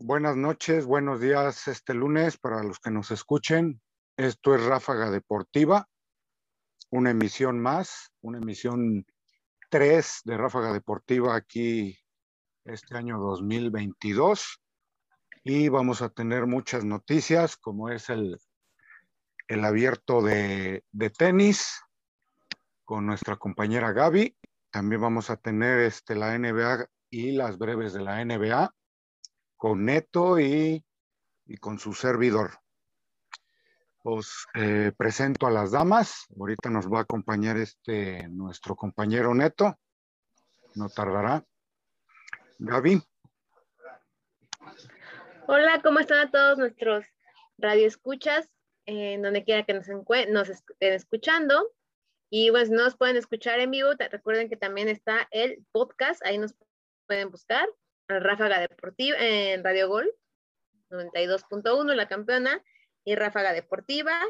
Buenas noches, buenos días este lunes para los que nos escuchen. Esto es Ráfaga Deportiva, una emisión más, una emisión 3 de Ráfaga Deportiva aquí este año 2022. Y vamos a tener muchas noticias, como es el, el abierto de, de tenis con nuestra compañera Gaby. También vamos a tener este, la NBA y las breves de la NBA con Neto y, con su servidor. Os eh, presento a las damas. Ahorita nos va a acompañar este nuestro compañero Neto. No tardará. Gaby. Hola, ¿cómo están todos nuestros radioescuchas? En donde quiera que nos, nos estén escuchando. Y pues nos pueden escuchar en vivo. Recuerden que también está el podcast, ahí nos pueden buscar. Ráfaga Deportiva en Radio Gol, 92.1, la campeona, y Ráfaga Deportiva,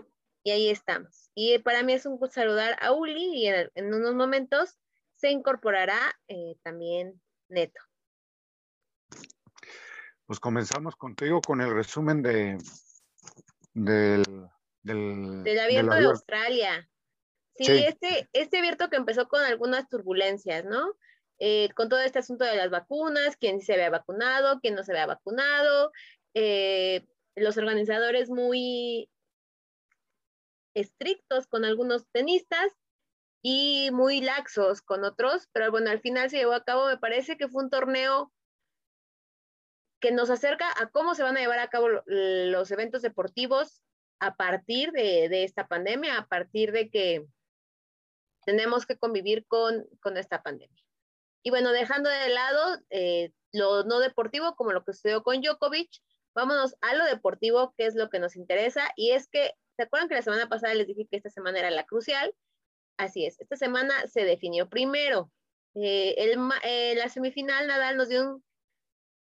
y ahí estamos. Y para mí es un gusto saludar a Uli y en, unos momentos se incorporará eh, también Neto. Pues comenzamos contigo con el resumen de del, del, abierto de Australia. Sí, Este, este abierto que empezó con algunas turbulencias, ¿no? Eh, con todo este asunto de las vacunas, quién se había vacunado, quién no se había vacunado, eh, los organizadores muy estrictos con algunos tenistas y muy laxos con otros, pero bueno, al final se llevó a cabo, me parece que fue un torneo que nos acerca a cómo se van a llevar a cabo los eventos deportivos a partir de, esta pandemia, a partir de que tenemos que convivir con, con esta pandemia. Y bueno, dejando de lado eh, lo no deportivo, como lo que sucedió con Djokovic, vámonos a lo deportivo, que es lo que nos interesa. Y es que, ¿se acuerdan que la semana pasada les dije que esta semana era la crucial? Así es, esta semana se definió primero. Eh, eh, la semifinal Nadal nos dio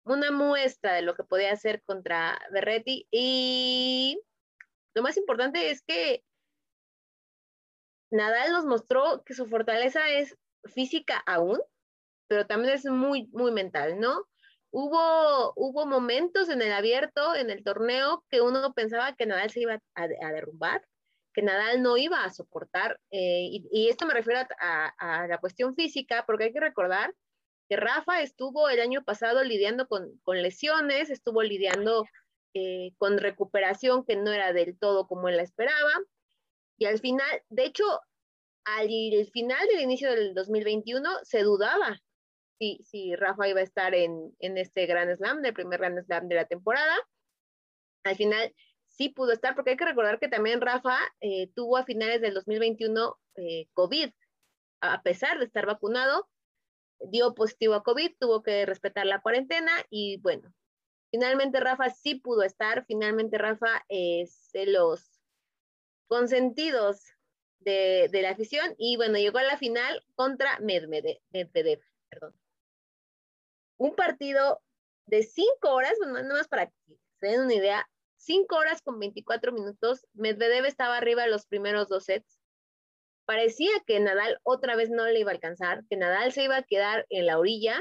una muestra de lo que podía hacer contra Berretti y lo más importante es que Nadal nos mostró que su fortaleza es física aún, pero también es muy, muy mental, ¿no? Hubo, hubo momentos en el abierto, en el torneo, que uno pensaba que Nadal se iba a, derrumbar, que Nadal no iba a soportar, eh, y, esto me refiero a, la cuestión física, porque hay que recordar que Rafa estuvo el año pasado lidiando con, lesiones, estuvo lidiando eh, con recuperación que no era del todo como él la esperaba, y al final, de hecho, al final del inicio del 2021 se dudaba si, Rafa iba a estar en, este Grand Slam, el primer Grand Slam de la temporada. Al final sí pudo estar, porque hay que recordar que también Rafa eh, tuvo a finales del 2021 eh, COVID, a pesar de estar vacunado, dio positivo a COVID, tuvo que respetar la cuarentena y bueno, finalmente Rafa sí pudo estar, finalmente Rafa es los consentidos de, de, la afición y bueno, llegó a la final contra Medvedev, Medvedev perdón un partido de cinco horas, bueno, nada más para que se den una idea, cinco horas con 24 minutos, Medvedev estaba arriba de los primeros dos sets. Parecía que Nadal otra vez no le iba a alcanzar, que Nadal se iba a quedar en la orilla,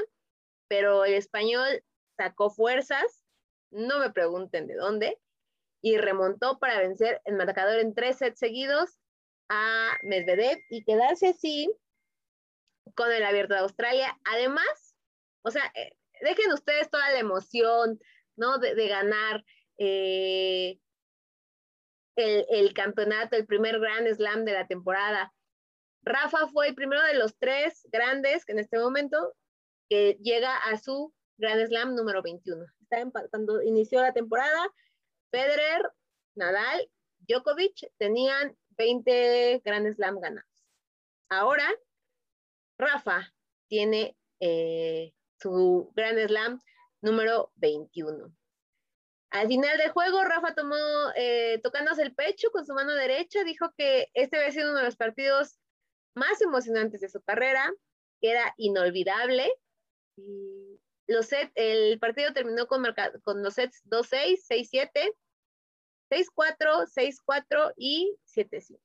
pero el español sacó fuerzas, no me pregunten de dónde, y remontó para vencer el marcador en tres sets seguidos a Medvedev y quedarse así con el abierto de Australia. Además, o sea, eh, dejen ustedes toda la emoción, ¿no? De, ganar eh, el, campeonato, el primer Grand Slam de la temporada. Rafa fue el primero de los tres grandes que en este momento que llega a su Grand Slam número 21. cuando inició la temporada, Federer, Nadal, Djokovic tenían 20 Grand Slam ganados. Ahora, Rafa tiene eh, su Grand Slam número 21. Al final del juego, Rafa tomó, eh, tocándose el pecho con su mano derecha, dijo que este había sido uno de los partidos más emocionantes de su carrera, que era inolvidable. Y los set, el partido terminó con, con los sets 2-6, 6-7, 6-4, 6-4 y 7-5.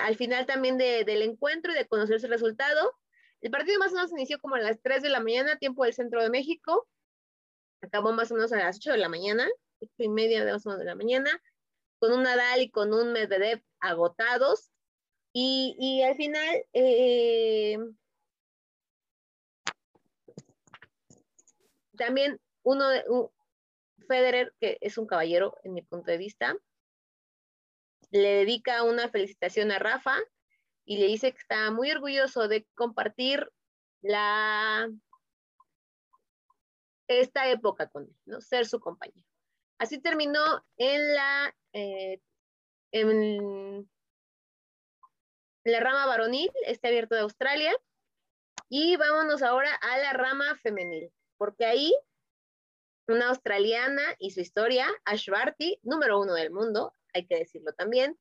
al final también del encuentro y de conocer su resultado, El partido más o menos inició como a las 3 de la mañana, tiempo del centro de México. Acabó más o menos a las 8 de la mañana, 8 y media de, de la mañana, con un Nadal y con un Medvedev agotados. Y, y al final, eh, también uno de un, Federer, que es un caballero en mi punto de vista, le dedica una felicitación a Rafa y le dice que está muy orgulloso de compartir la esta época con él, ¿no? Ser su compañero. Así terminó en la, eh, en la rama varonil, este abierto de Australia. Y vámonos ahora a la rama femenil, porque ahí una australiana y su historia, Ash Barty, número uno del mundo, hay que decirlo también,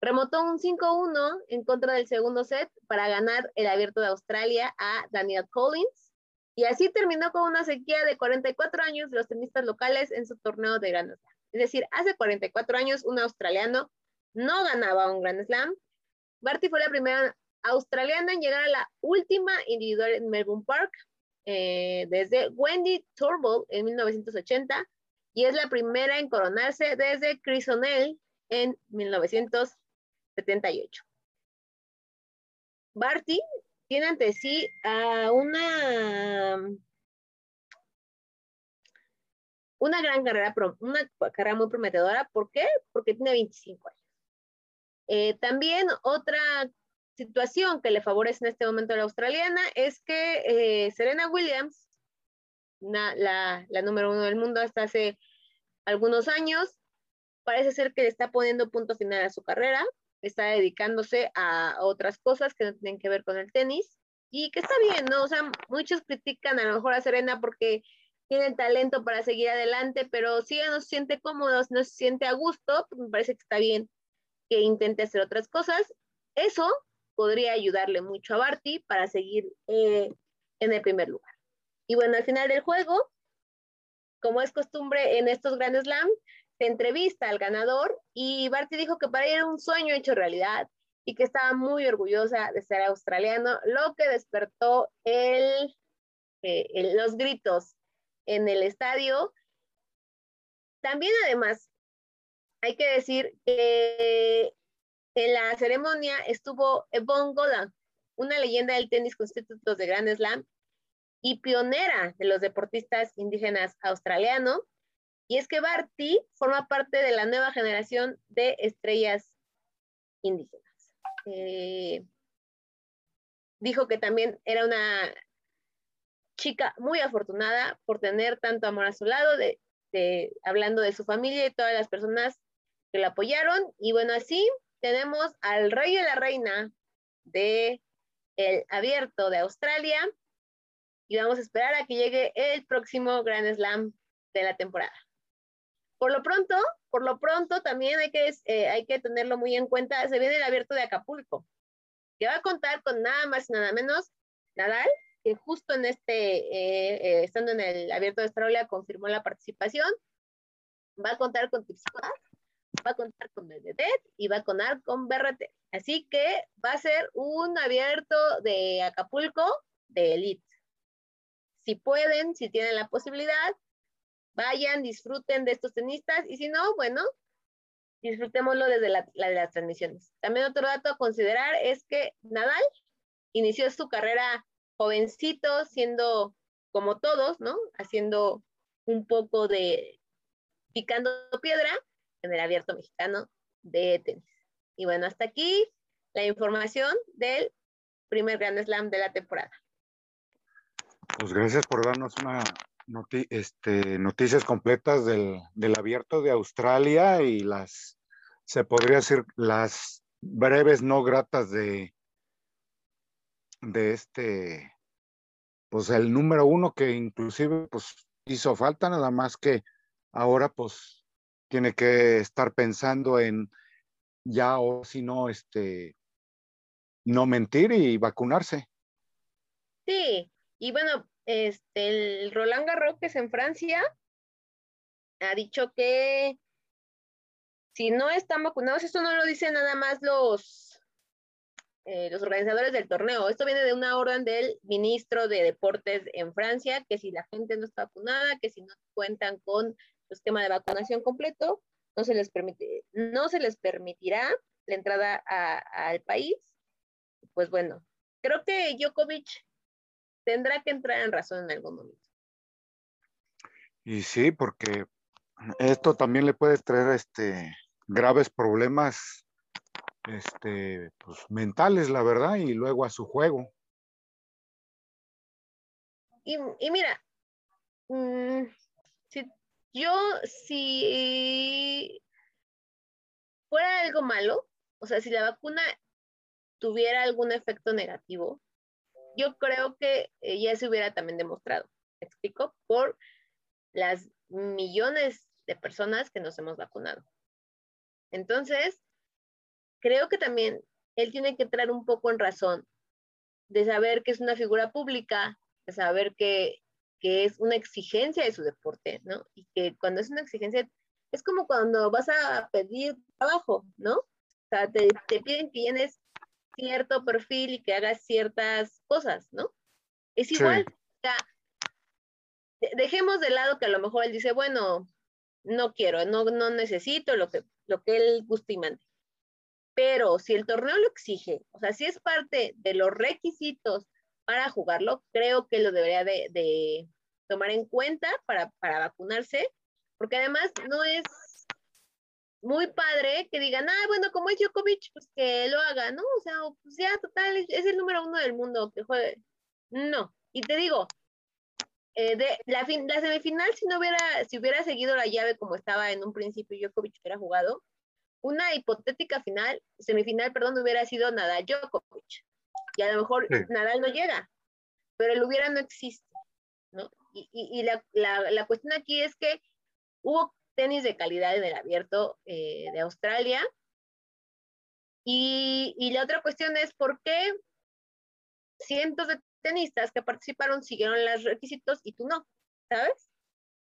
remotó un 5-1 en contra del segundo set para ganar el abierto de Australia a Daniel Collins. Y así terminó con una sequía de 44 años de los tenistas locales en su torneo de Grand Slam. Es decir, hace 44 años un australiano no ganaba un Grand Slam. Barty fue la primera australiana en llegar a la última individual en Melbourne Park eh, desde Wendy Turnbull en 1980 y es la primera en coronarse desde Chris O'Neill en 1978. Barty tiene ante sí a una, una gran carrera, una carrera muy prometedora. ¿Por qué? Porque tiene 25 años. Eh, también otra situación que le favorece en este momento a la australiana es que eh, Serena Williams, la, la, número uno del mundo hasta hace algunos años, parece ser que le está poniendo punto final a su carrera, está dedicándose a otras cosas que no tienen que ver con el tenis y que está bien, ¿no? O sea, muchos critican a lo mejor a Serena porque tiene el talento para seguir adelante, pero si ella no se siente cómodo, no se siente a gusto, pues me parece que está bien que intente hacer otras cosas. Eso podría ayudarle mucho a Barty para seguir eh, en el primer lugar. Y bueno, al final del juego, como es costumbre en estos grandes slam, se entrevista al ganador y Barty dijo que para él era un sueño hecho realidad y que estaba muy orgullosa de ser australiano, lo que despertó el, eh, los gritos en el estadio. También además, hay que decir que en la ceremonia estuvo Yvonne Golan, una leyenda del tenis con títulos de Grand Slam y pionera de los deportistas indígenas australianos. Y es que Barty forma parte de la nueva generación de estrellas indígenas. Eh, dijo que también era una chica muy afortunada por tener tanto amor a su lado, hablando de su familia y todas las personas que la apoyaron. Y bueno, así tenemos al rey y la reina de el abierto de Australia y vamos a esperar a que llegue el próximo Grand Slam de la temporada. Por lo pronto, por lo pronto también hay que, eh, hay que tenerlo muy en cuenta, se viene el abierto de Acapulco, que va a contar con nada más y nada menos Nadal, que justo en este, eh, eh, estando en el abierto de Australia, confirmó la participación. Va a contar con Tipsipas, va a contar con Medvedev y va a contar con BRT. Así que va a ser un abierto de Acapulco de elite. Si pueden, si tienen la posibilidad, vayan, disfruten de estos tenistas y si no, bueno, disfrutémoslo desde la, de las transmisiones. También otro dato a considerar es que Nadal inició su carrera jovencito, siendo como todos, ¿no? Haciendo un poco de picando piedra en el abierto mexicano de tenis. Y bueno, hasta aquí la información del primer Grand Slam de la temporada. Pues gracias por darnos una este, noticias completas del, del, abierto de Australia y las, se podría decir, las breves no gratas de, de este, pues el número uno que inclusive pues hizo falta, nada más que ahora pues tiene que estar pensando en ya o si no, este, no mentir y vacunarse. Sí, y bueno, este, el Roland Garros, que es en Francia, ha dicho que si no están vacunados, esto no lo dicen nada más los, eh, los organizadores del torneo. Esto viene de una orden del ministro de Deportes en Francia, que si la gente no está vacunada, que si no cuentan con su esquema de vacunación completo, no se les, permite, no se les permitirá la entrada al país. Pues bueno, creo que Djokovic tendrá que entrar en razón en algún momento. Y sí, porque esto también le puede traer este graves problemas este, pues, mentales, la verdad, y luego a su juego. Y, mira, mm, si yo, si fuera algo malo, o sea, si la vacuna tuviera algún efecto negativo, yo creo que ya se hubiera también demostrado, ¿me explico? Por las millones de personas que nos hemos vacunado. Entonces, creo que también él tiene que entrar un poco en razón de saber que es una figura pública, de saber que, es una exigencia de su deporte, ¿no? Y que cuando es una exigencia, es como cuando vas a pedir trabajo, ¿no? O sea, te, piden que llenes cierto perfil y que hagas ciertas cosas, ¿no? Es igual. O sea, dejemos de lado que a lo mejor él dice, bueno, no quiero, no, no necesito lo que, lo que él guste y mande. Pero si el torneo lo exige, o sea, si es parte de los requisitos para jugarlo, creo que lo debería de, tomar en cuenta para, vacunarse, porque además no es muy padre que digan, ah, bueno, como es Djokovic, pues que lo haga, ¿no? O sea, pues ya, total, es el número uno del mundo que juegue. No, y te digo, eh, de la, la semifinal, si no hubiera, si hubiera seguido la llave como estaba en un principio, Djokovic hubiera jugado, una hipotética final, semifinal, perdón, hubiera sido Nadal Djokovic. Y a lo mejor Nadal no llega, pero el hubiera no existe, ¿no? Y, la, cuestión aquí es que hubo tenis de calidad en el abierto eh, de Australia. Y, la otra cuestión es por qué cientos de tenistas que participaron siguieron los requisitos y tú no, ¿sabes?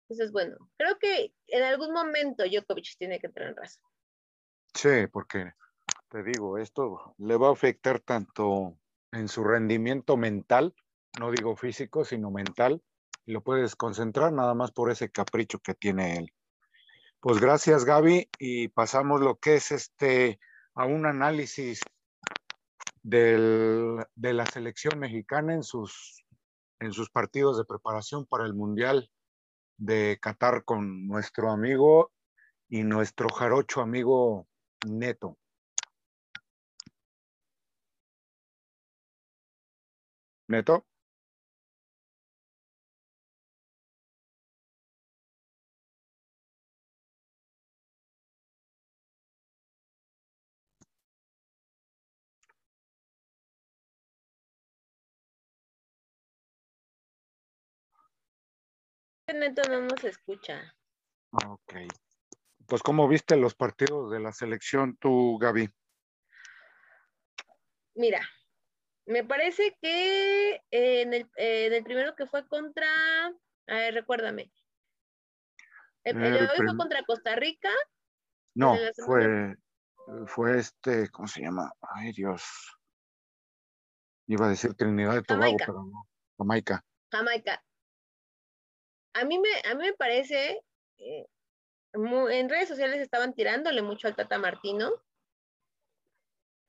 Entonces, bueno, creo que en algún momento Djokovic tiene que entrar en razón. Sí, porque te digo, esto le va a afectar tanto en su rendimiento mental, no digo físico, sino mental, y lo puedes concentrar nada más por ese capricho que tiene él. Pues gracias Gaby y pasamos lo que es este a un análisis del, de la selección mexicana en sus, en sus partidos de preparación para el Mundial de Qatar con nuestro amigo y nuestro jarocho amigo Neto. Neto. Neto no nos escucha. Ok. Pues, ¿cómo viste los partidos de la selección tú, Gaby? Mira, me parece que eh, en, el, primero que fue contra, a ver, recuérdame. ¿El, el, fue contra Costa Rica? No, fue, fue este, ¿cómo se llama? Ay, Dios. Iba a decir Trinidad de Tobago, pero no. Jamaica. Jamaica. A mí me, a mí me parece, eh, en redes sociales estaban tirándole mucho al Tata Martino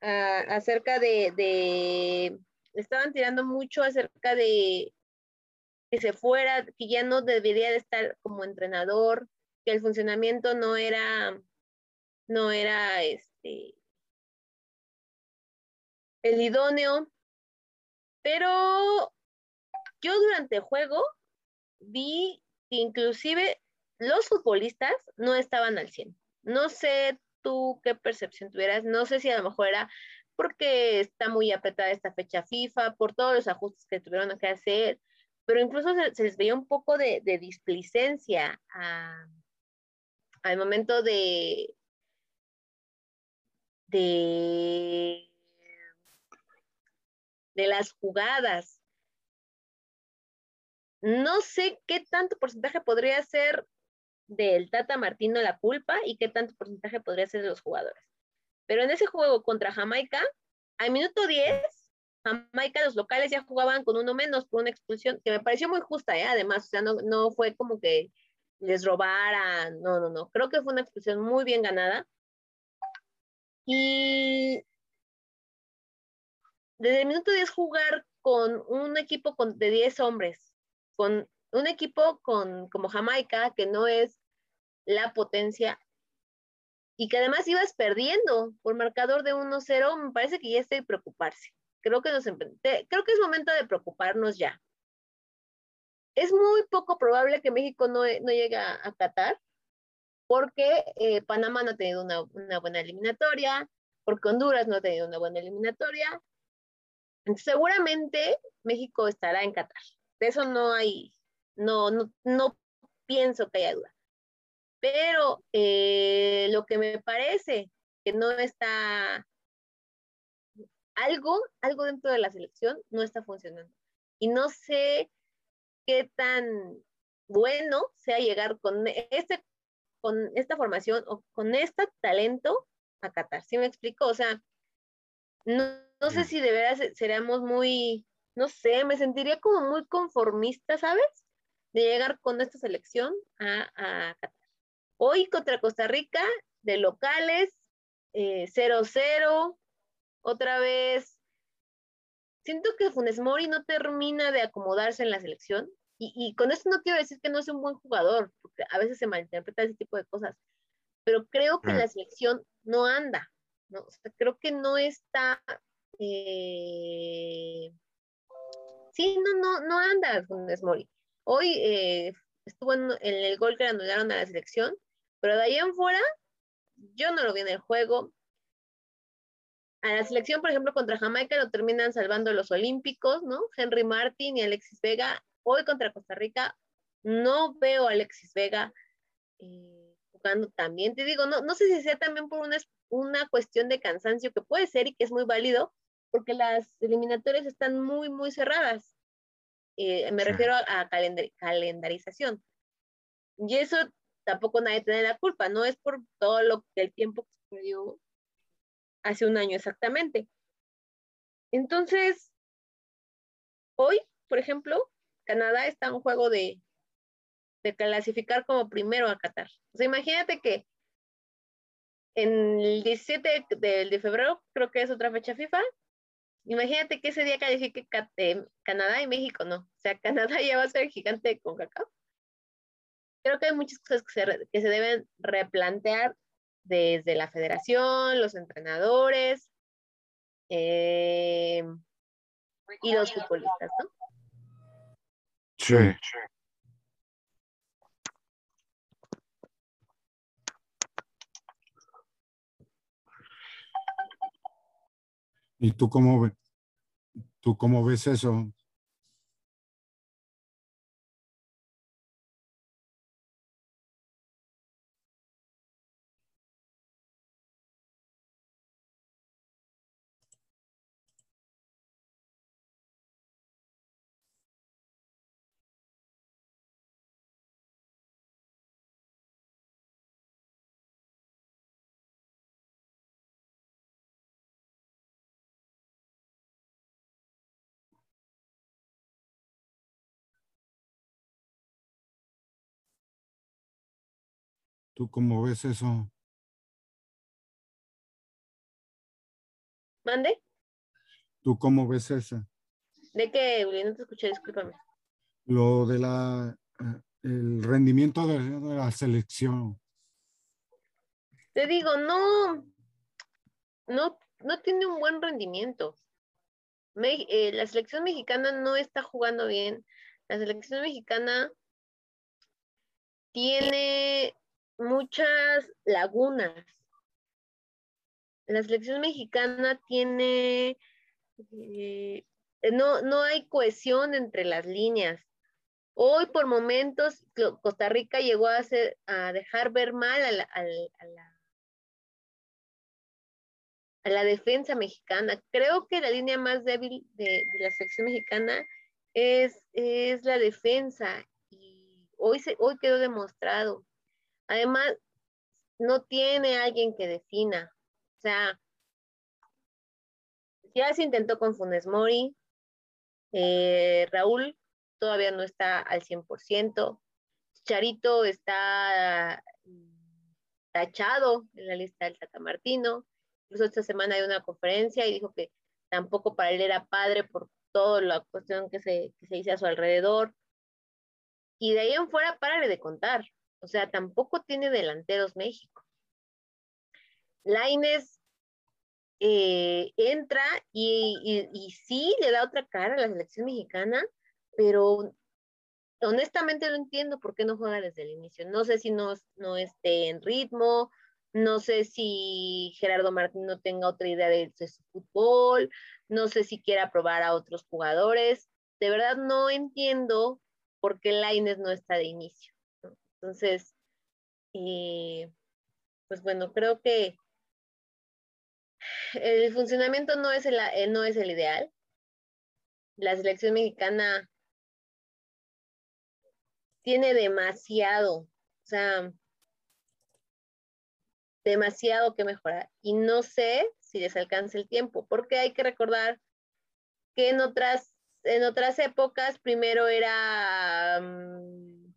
ah, acerca de, de, estaban tirando mucho acerca de que se fuera, que ya no debería de estar como entrenador, que el funcionamiento no era, no era este, el idóneo, pero yo durante el juego vi que inclusive los futbolistas no estaban al 100. No sé tú qué percepción tuvieras, no sé si a lo mejor era porque está muy apretada esta fecha FIFA, por todos los ajustes que tuvieron que hacer, pero incluso se, les veía un poco de, displicencia al momento de, de, de las jugadas. No sé qué tanto porcentaje podría ser del Tata Martino la culpa y qué tanto porcentaje podría ser de los jugadores. Pero en ese juego contra Jamaica, Al minuto 10, Jamaica, los locales ya jugaban con uno menos por una expulsión, que me pareció muy justa, ¿eh? además, o sea, no, no fue como que les robaran, no, no, no, creo que fue una expulsión muy bien ganada. Y desde el minuto 10 jugar con un equipo de 10 hombres, con un equipo con, como Jamaica, que no es la potencia, y que además ibas perdiendo por marcador de 1-0, me parece que ya está de preocuparse. Creo que, nos, creo que es momento de preocuparnos ya. Es muy poco probable que México no, no llegue a, Qatar, porque eh, Panamá no ha tenido una, una, buena eliminatoria, porque Honduras no ha tenido una buena eliminatoria. seguramente México estará en Qatar. De eso no hay, no, no, no pienso que haya duda. Pero eh, lo que me parece que no está, algo, algo dentro de la selección no está funcionando. Y no sé qué tan bueno sea llegar con este con esta formación o con este talento a Qatar. ¿Sí me explico? O sea, no, no sé si de veras seríamos muy, no sé, me sentiría como muy conformista, ¿sabes? De llegar con esta selección a, a Qatar. Hoy contra Costa Rica, de locales, 0-0, eh, otra vez. Siento que Funes Mori no termina de acomodarse en la selección. Y, con esto no quiero decir que no sea un buen jugador, porque a veces se malinterpreta ese tipo de cosas, pero creo que la selección no anda, ¿no? O sea, creo que no está, eh... sí, no, no, no anda Funes Mori. Hoy eh, estuvo en, el gol que le anularon a la selección, pero de ahí en fuera, yo no lo vi en el juego. A la selección, por ejemplo, contra Jamaica lo terminan salvando los olímpicos, ¿no? Henry Martin y Alexis Vega Hoy contra Costa Rica no veo a Alexis Vega eh, jugando también. Te digo, no, no sé si sea también por una, una cuestión de cansancio que puede ser y que es muy válido, porque las eliminatorias están muy, muy cerradas. Eh, me refiero a, calendarización. Y eso tampoco nadie tiene la culpa, no es por todo lo el tiempo que se perdió hace un año exactamente. Entonces, hoy, por ejemplo, Canadá está en un juego de, clasificar como primero a Qatar. O sea, imagínate que en el 17 de, febrero, creo que es otra fecha FIFA, imagínate que ese día califique eh, Canadá y México, no. O sea, Canadá ya va a ser el gigante con cacao. Creo que hay muchas cosas que se, que se deben replantear desde la federación, los entrenadores eh, y los futbolistas, ¿no? Sí. ¿Y tú cómo, ves? Tú cómo ves eso? ¿Tú cómo ves eso? ¿Mande? ¿Tú cómo ves eso? ¿De qué, No te escuché, discúlpame. Lo de la, eh, el rendimiento de, la selección. Te digo, no, no, no tiene un buen rendimiento. Eh, la selección mexicana no está jugando bien. La selección mexicana tiene muchas lagunas. La selección mexicana tiene, eh, no, no hay cohesión entre las líneas. Hoy por momentos Costa Rica llegó a, hacer, a dejar ver mal a la, a la, defensa mexicana. Creo que la línea más débil de, la selección mexicana es, es la defensa y hoy, se, hoy quedó demostrado. Además, no tiene alguien que defina. O sea, ya se intentó con Funes Mori. Eh, Raúl todavía no está al 100%. Charito está tachado en la lista del Tata Martino. Incluso esta semana hay una conferencia y dijo que tampoco para él era padre por toda la cuestión que se, que se hizo a su alrededor. Y de ahí en fuera, párale de contar. O sea, tampoco tiene delanteros México. Laines eh, entra y, sí le da otra cara a la selección mexicana, pero honestamente no entiendo por qué no juega desde el inicio. No sé si no, no esté en ritmo, no sé si Gerardo Martín no tenga otra idea de, su fútbol, no sé si quiera probar a otros jugadores. De verdad no entiendo por qué Laines no está de inicio. Entonces, eh, pues bueno, creo que el funcionamiento no es el, eh, no es el ideal. La selección mexicana tiene demasiado, o sea, demasiado que mejorar. Y no sé si les alcanza el tiempo, porque hay que recordar que en otras, en otras épocas primero era mm,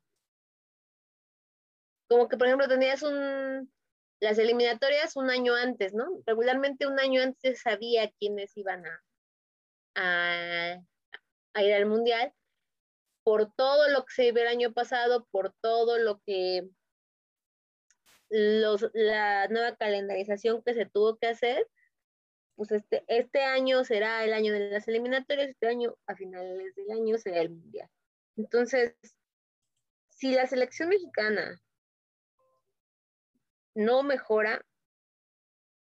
como que, por ejemplo, tenías un, las eliminatorias un año antes, ¿no? Regularmente un año antes sabía quiénes iban a, a, ir al mundial por todo lo que se vivió el año pasado, por todo lo que los, la nueva calendarización que se tuvo que hacer, pues este, este año será el año de las eliminatorias, este año a finales del año será el mundial. Entonces, si la selección mexicana no mejora,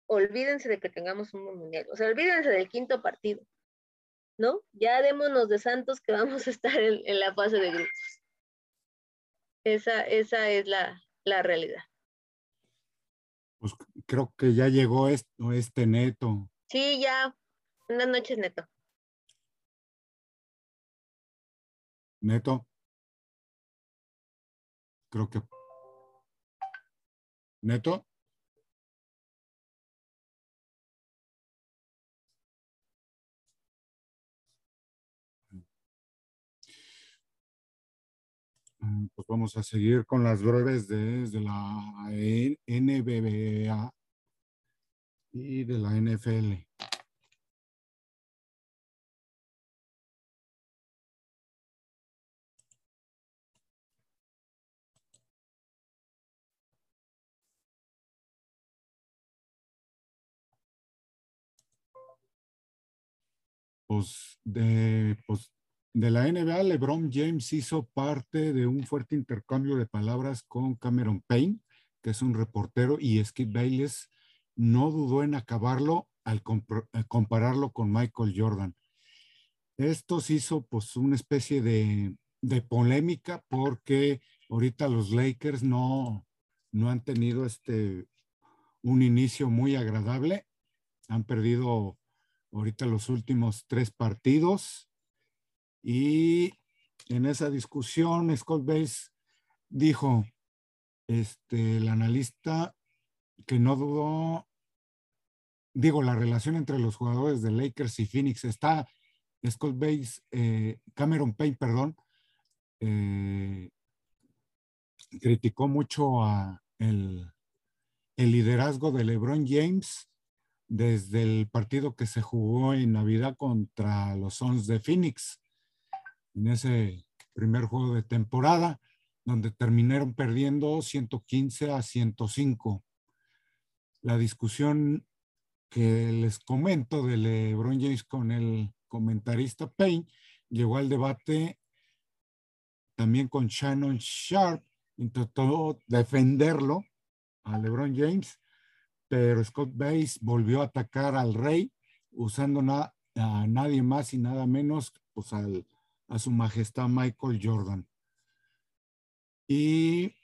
olvídense de que tengamos un mundial, o sea, olvídense del quinto partido, ¿no? Ya démonos de santos que vamos a estar en, la fase de grupos. Esa, esa es la, la, realidad. Pues creo que ya llegó esto, este neto. Sí, ya. Buenas noches, neto. Neto. Creo que Neto. Mm, pues vamos a seguir con las breves desde la NBBA y de la NFL. Pues, de, pues, de la NBA, LeBron James hizo parte de un fuerte intercambio de palabras con Cameron Payne, que es un reportero, y Skip Bayless no dudó en acabarlo al compararlo con Michael Jordan. Esto se hizo pues una especie de, de, polémica porque ahorita los Lakers no, no han tenido este, un inicio muy agradable. Han perdido ahorita los últimos tres partidos. Y en esa discusión, Scott Bates dijo, este, el analista que no dudó, digo, la relación entre los jugadores de Lakers y Phoenix está, Scott Bates, eh, Cameron Payne, perdón, eh, criticó mucho a el, el liderazgo de LeBron James desde el partido que se jugó en Navidad contra los Suns de Phoenix, en ese primer juego de temporada, donde terminaron perdiendo 115 a 105. La discusión que les comento de LeBron James con el comentarista Payne llegó al debate también con Shannon Sharp, intentó defenderlo a LeBron James pero Scott Bates volvió a atacar al rey usando a nadie más y nada menos pues a su majestad Michael Jordan. Y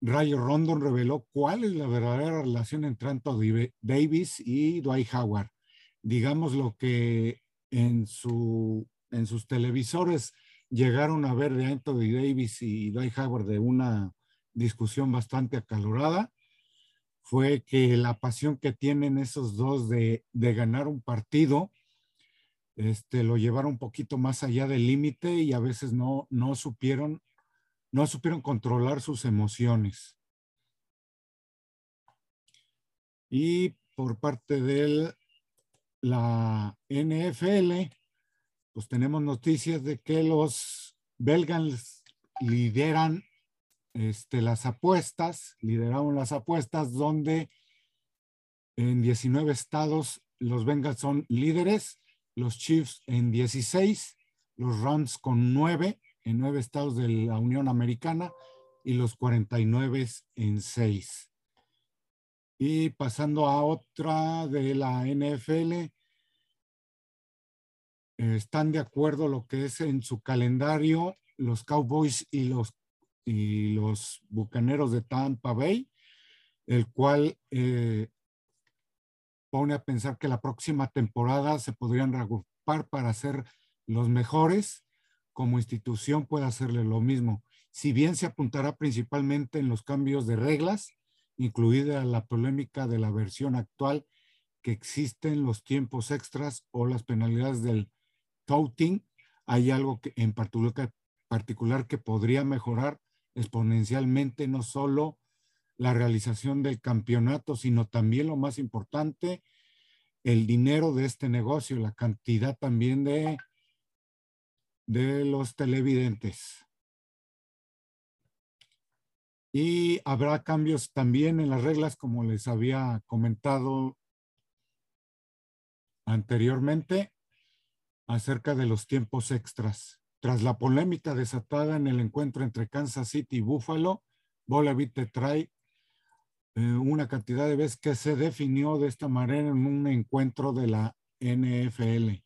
Rayo Rondon reveló cuál es la verdadera relación entre Anthony Davis y Dwight Howard. Digamos lo que en, su, en sus televisores llegaron a ver de Anthony Davis y Dwight Howard de una discusión bastante acalorada fue que la pasión que tienen esos dos de, ganar un partido, este, lo llevaron un poquito más allá del límite y a veces no, no supieron, no supieron controlar sus emociones. Y por parte de la NFL, pues tenemos noticias de que los belgas lideran este, las apuestas, lideraron las apuestas donde en 19 estados los Bengals son líderes, los Chiefs en 16, los Rams con 9 en 9 estados de la Unión Americana y los 49 en 6. Y pasando a otra de la NFL, están de acuerdo lo que es en su calendario los Cowboys y los y los Bucaneros de Tampa Bay, el cual eh, pone a pensar que la próxima temporada se podrían reagrupar para ser los mejores. Como institución puede hacerle lo mismo. Si bien se apuntará principalmente en los cambios de reglas, incluida la polémica de la versión actual que existen los tiempos extras o las penalidades del touting, hay algo que en particular, particular que podría mejorar exponencialmente no solo la realización del campeonato, sino también lo más importante, el dinero de este negocio, la cantidad también de, de los televidentes. Y habrá cambios también en las reglas, como les había comentado anteriormente, acerca de los tiempos extras. Tras la polémica desatada en el encuentro entre Kansas City y Buffalo, Bolavit te trae eh, una cantidad de veces que se definió de esta manera en un encuentro de la NFL.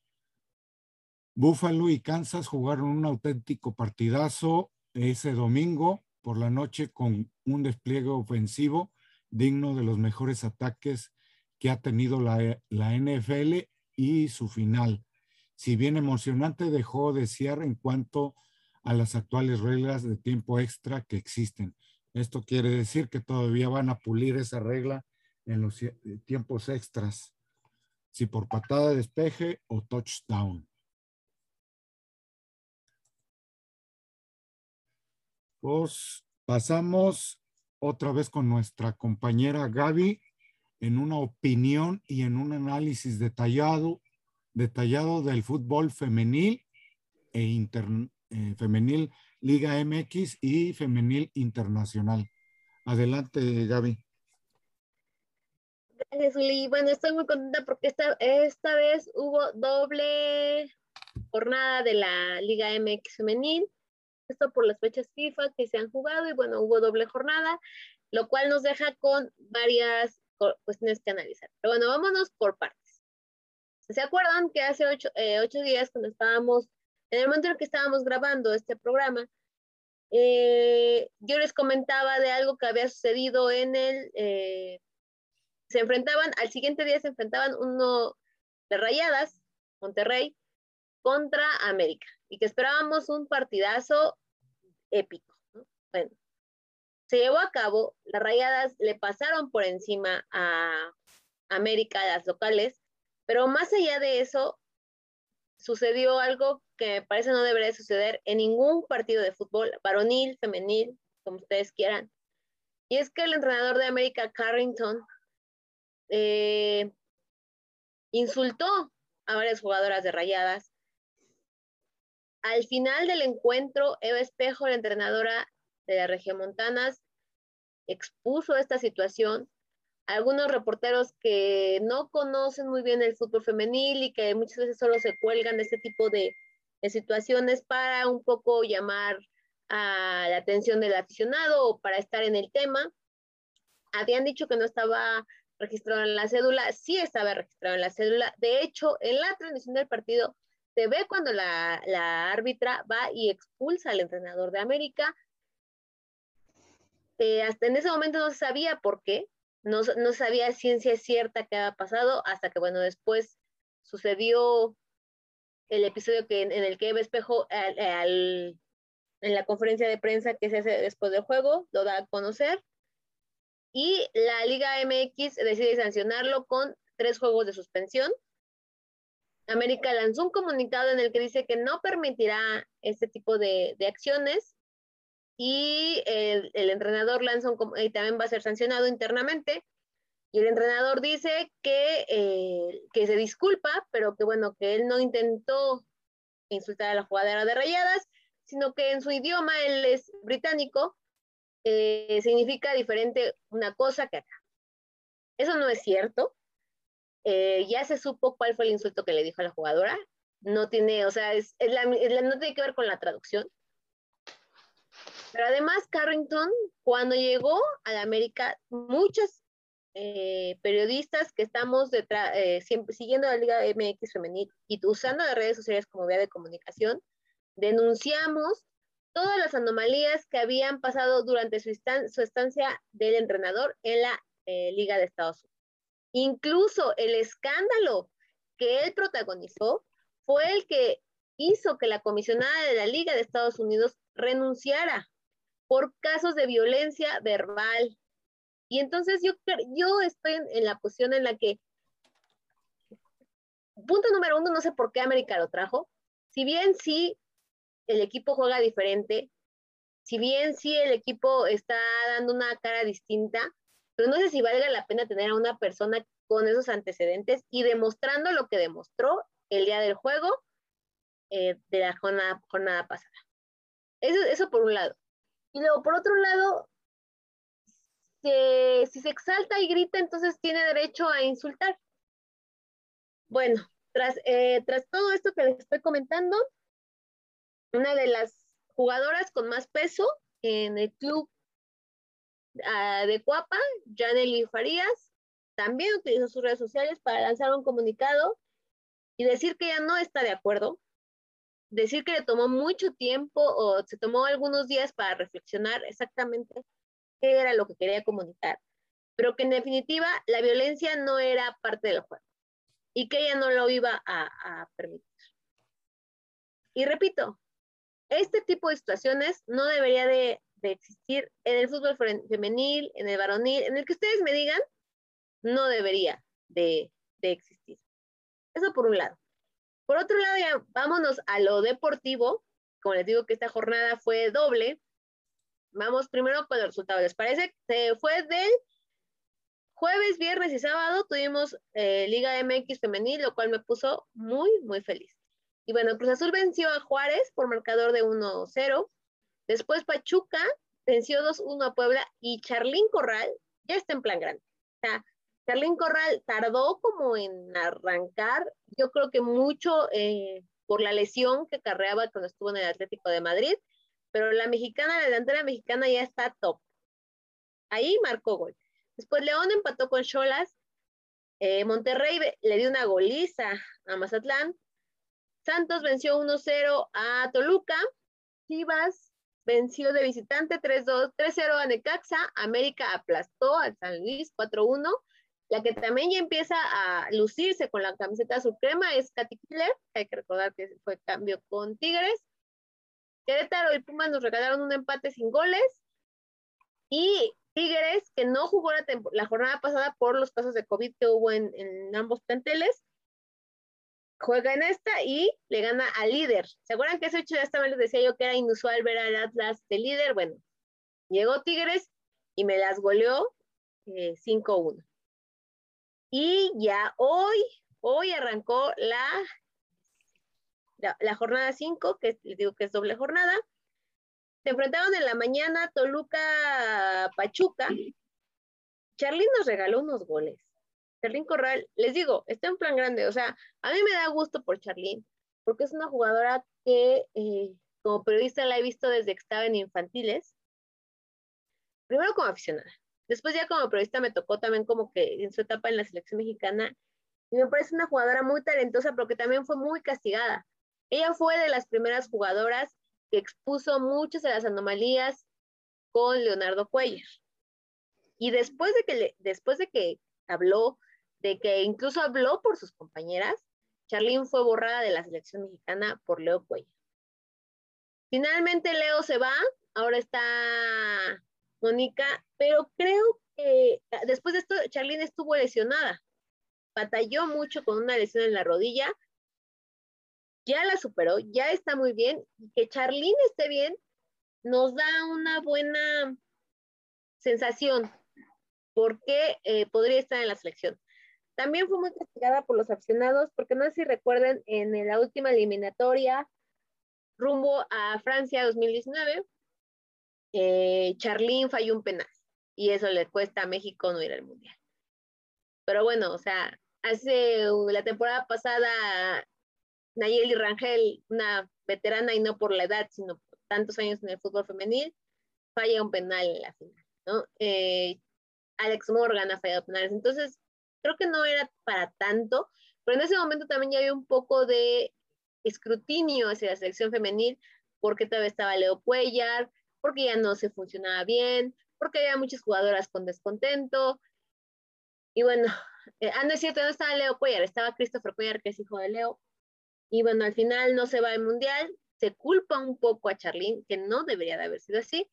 Buffalo y Kansas jugaron un auténtico partidazo ese domingo por la noche con un despliegue ofensivo digno de los mejores ataques que ha tenido la NFL y su final si bien emocionante, dejó de ser en cuanto a las actuales reglas de tiempo extra que existen. Esto quiere decir que todavía van a pulir esa regla en los eh, tiempos extras, si por patada de despeje o touchdown. Pues pasamos otra vez con nuestra compañera Gaby en una opinión y en un análisis detallado detallado del fútbol femenil e eh, femenil Liga MX y femenil internacional. Adelante, Gaby. Gracias, Uli. Bueno, estoy muy contenta porque esta, esta vez hubo doble jornada de la Liga MX femenil. Esto por las fechas FIFA que se han jugado y bueno, hubo doble jornada, lo cual nos deja con varias cuestiones que analizar. Pero bueno, vámonos por partes. ¿Se acuerdan que hace eh, ocho, días cuando estábamos, en el momento en que estábamos grabando este programa, eh, yo les comentaba de algo que había sucedido en el, eh, se enfrentaban, al siguiente día se enfrentaban uno de Rayadas, Monterrey, contra América, y que esperábamos un partidazo épico. Bueno, se llevó a cabo, las Rayadas le pasaron por encima a América, las locales, pero más allá de eso, sucedió algo que me parece no debería suceder en ningún partido de fútbol, varonil, femenil, como ustedes quieran. Y es que el entrenador de América, Carrington, eh, insultó a varias jugadoras de rayadas. Al final del encuentro, Eva Espejo, la entrenadora de la región Montanas, expuso esta situación algunos reporteros que no conocen muy bien el fútbol femenil y que muchas veces solo se cuelgan de este tipo de, situaciones para un poco llamar a la atención del aficionado o para estar en el tema. Habían dicho que no estaba registrado en la cédula, sí estaba registrado en la cédula. De hecho, en la transmisión del partido se ve cuando la, la árbitra va y expulsa al entrenador de América. Eh, hasta en ese momento no se sabía por qué, no, no sabía ciencia cierta qué había pasado hasta que, bueno, después sucedió el episodio que, en, el que Eva Espejo en la conferencia de prensa que se hace después del juego lo da a conocer. y la Liga MX decide sancionarlo con tres juegos de suspensión. América lanzó un comunicado en el que dice que no permitirá este tipo de, acciones y el, entrenador lanza un, y también va a ser sancionado internamente. Y el entrenador dice que, eh, que se disculpa, pero que bueno, que él no intentó insultar a la jugadora de rayadas, sino que en su idioma, él es británico, eh, significa diferente una cosa que acá. Eso no es cierto. Eh, ya se supo cuál fue el insulto que le dijo a la jugadora. No tiene, o sea, es, no tiene que ver con la traducción. Pero además, Carrington, cuando llegó a la América, muchos eh, periodistas que estamos detrás, siempre siguiendo la Liga MX femenil y usando las redes sociales como vía de comunicación, denunciamos todas las anomalías que habían pasado durante su, estancia del entrenador en la eh, Liga de Estados Unidos. Incluso el escándalo que él protagonizó fue el que hizo que la comisionada de la Liga de Estados Unidos renunciara por casos de violencia verbal. Y entonces yo, yo estoy en, en la posición en la que, punto número uno, no sé por qué América lo trajo. Si bien sí el equipo juega diferente, si bien sí el equipo está dando una cara distinta, pero no sé si valga la pena tener a una persona con esos antecedentes y demostrando lo que demostró el día del juego eh, de la jornada, pasada. Eso, eso por un lado. Y luego, por otro lado, si se exalta y grita, entonces tiene derecho a insultar. Bueno, tras, eh, tras todo esto que les estoy comentando, una de las jugadoras con más peso en el club ah, de Cuapa, Janely Farías, también utilizó sus redes sociales para lanzar un comunicado y decir que ella no está de acuerdo, decir que le tomó mucho tiempo o se tomó algunos días para reflexionar exactamente qué era lo que quería comunicar, pero que en definitiva la violencia no era parte del juego y que ella no lo iba a permitir. Y repito, este tipo de situaciones no debería de, existir en el fútbol femenil, en el varonil, en el que ustedes me digan, no debería de, existir. Eso por un lado. Por otro lado, ya vámonos a lo deportivo. Como les digo que esta jornada fue doble. Vamos primero con los resultados. ¿Les parece? Se fue del jueves, viernes y sábado. Tuvimos eh, Liga MX femenil, lo cual me puso muy, muy feliz. Y bueno, Cruz Azul venció a Juárez por marcador de 1-0. Después Pachuca venció 2-1 a Puebla y Charlín Corral ya está en plan grande. O sea, Charlín Corral tardó como en arrancar, yo creo que mucho eh, por la lesión que carreaba cuando estuvo en el Atlético de Madrid, pero la mexicana, la delantera mexicana ya está top. Ahí marcó gol. Después León empató con Cholas. Eh, Monterrey le dio una goliza a Mazatlán. Santos venció 1-0 a Toluca. Chivas venció de visitante 3-2, 3-0 a Necaxa. América aplastó al San Luis 4-1. La que también ya empieza a lucirse con la camiseta suprema es Katy Killer. Hay que recordar que fue cambio con Tigres. Querétaro y Pumas nos regalaron un empate sin goles. Y Tigres, que no jugó la, jornada pasada por los casos de COVID que hubo en, en ambos planteles, juega en esta y le gana al líder. ¿Se acuerdan que ese hecho ya estaba, les decía yo que era inusual ver al Atlas de líder? Bueno, llegó Tigres y me las goleó 5-1. Y ya hoy, hoy arrancó la, la, jornada 5, que les digo que es doble jornada. Se enfrentaron en la mañana Toluca-Pachuca. Charly nos regaló unos goles. Charlín Corral, les digo, está en plan grande. O sea, a mí me da gusto por Charlín, porque es una jugadora que eh, como periodista la he visto desde que estaba en infantiles. Primero como aficionada. Después ya como periodista me tocó también como que en su etapa en la selección mexicana. Y me parece una jugadora muy talentosa, pero que también fue muy castigada. Ella fue de las primeras jugadoras que expuso muchas de las anomalías con Leonardo Cuellar. Y después de que, después de que habló de que incluso habló por sus compañeras, Charlene fue borrada de la selección mexicana por Leo Cuellar. Finalmente Leo se va, ahora está Mónica, pero creo eh, después de esto, Charlene estuvo lesionada. Batalló mucho con una lesión en la rodilla. Ya la superó, ya está muy bien. Que Charlene esté bien nos da una buena sensación porque eh, podría estar en la selección. También fue muy castigada por los aficionados, porque no sé si recuerden, en la última eliminatoria rumbo a Francia 2019, eh, Charlín falló un penal y eso le cuesta a México no ir al Mundial. Pero bueno, o sea, hace la temporada pasada Nayeli Rangel, una veterana y no por la edad, sino por tantos años en el fútbol femenil, falla un penal en la final, ¿no? Eh, Alex Morgan ha fallado penales. Entonces, creo que no era para tanto, pero en ese momento también ya había un poco de escrutinio hacia la selección femenil, porque todavía estaba Leo Cuellar, porque ya no se funcionaba bien, porque había muchas jugadoras con descontento. Y bueno, eh, ah, no es cierto, no estaba Leo Cuellar, estaba Christopher Cuellar, que es hijo de Leo. Y bueno, al final no se va al mundial, se culpa un poco a Charlene, que no debería de haber sido así.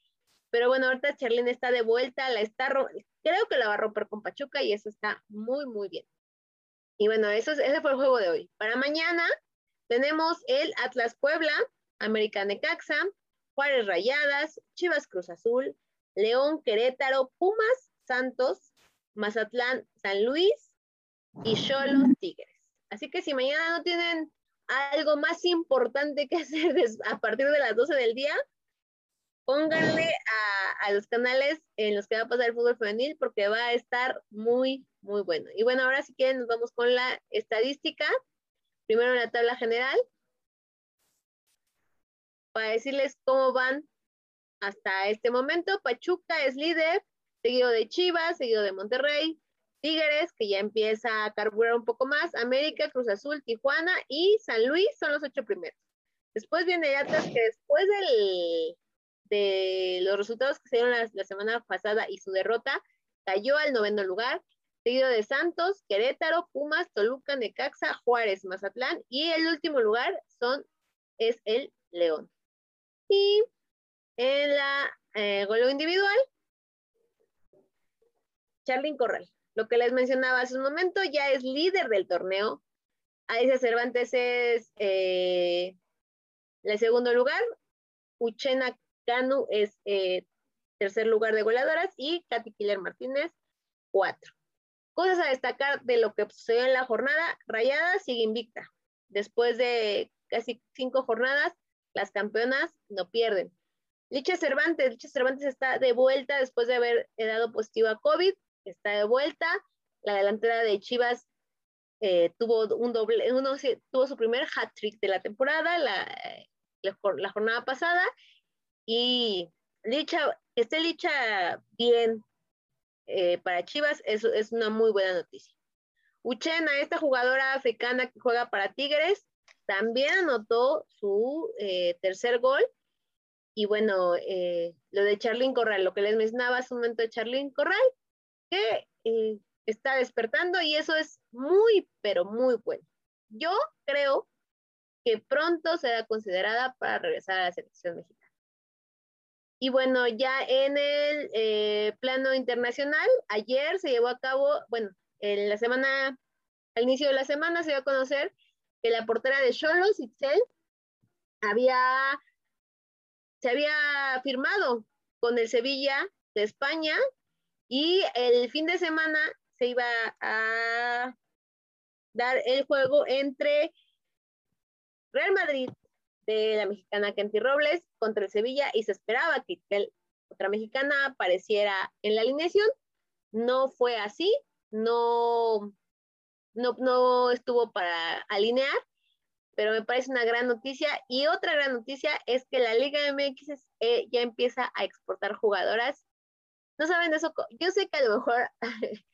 Pero bueno, ahorita Charlene está de vuelta, la está creo que la va a romper con Pachuca y eso está muy, muy bien. Y bueno, eso ese fue el juego de hoy. Para mañana tenemos el Atlas Puebla, América Necaxa, Juárez Rayadas, Chivas Cruz Azul, León Querétaro, Pumas Santos, Mazatlán San Luis y Cholos Tigres. Así que si mañana no tienen algo más importante que hacer a partir de las 12 del día, pónganle a, los canales en los que va a pasar el fútbol femenil porque va a estar muy, muy bueno. Y bueno, ahora si quieren nos vamos con la estadística. Primero en la tabla general. Para decirles cómo van hasta este momento. Pachuca es líder, seguido de Chivas, seguido de Monterrey, Tigres, que ya empieza a carburar un poco más, América, Cruz Azul, Tijuana y San Luis son los ocho primeros. Después viene Atlas, que después del, de los resultados que se dieron la, semana pasada y su derrota, cayó al noveno lugar, seguido de Santos, Querétaro, Pumas, Toluca, Necaxa, Juárez, Mazatlán y el último lugar son, es el León. Y en la eh, golo individual, Charlyn Corral. Lo que les mencionaba hace un momento, ya es líder del torneo. Aiza Cervantes es eh, el segundo lugar. Uchena Canu es eh, tercer lugar de goleadoras y Katy Killer Martínez, cuatro. Cosas a destacar de lo que sucedió en la jornada, Rayada sigue invicta. Después de casi cinco jornadas, las campeonas no pierden. Licha Cervantes, Licha Cervantes está de vuelta después de haber dado positivo a COVID, está de vuelta. La delantera de Chivas eh, tuvo un doble, uno, tuvo su primer hat trick de la temporada, la, la jornada pasada, y Licha, que esté Licha bien eh, para Chivas es, es una muy buena noticia. Uchena, esta jugadora africana que juega para Tigres, también anotó su eh, tercer gol. Y bueno, eh, lo de Charlín Corral, lo que les mencionaba hace un momento de Charlín Corral, que está despertando y eso es muy, pero muy bueno. Yo creo que pronto será considerada para regresar a la selección mexicana. Y bueno, ya en el eh, plano internacional, ayer se llevó a cabo, bueno, en la semana, al inicio de la semana se dio a conocer que la portera de Cholos, Itzel, había, se había firmado con el Sevilla de España y el fin de semana se iba a dar el juego entre Real Madrid de la mexicana Kenty Robles contra el Sevilla y se esperaba que otra mexicana apareciera en la alineación. No fue así, no, no, no estuvo para alinear, pero me parece una gran noticia. Y otra gran noticia es que la Liga MX eh, ya empieza a exportar jugadoras. No saben eso, yo sé que a lo mejor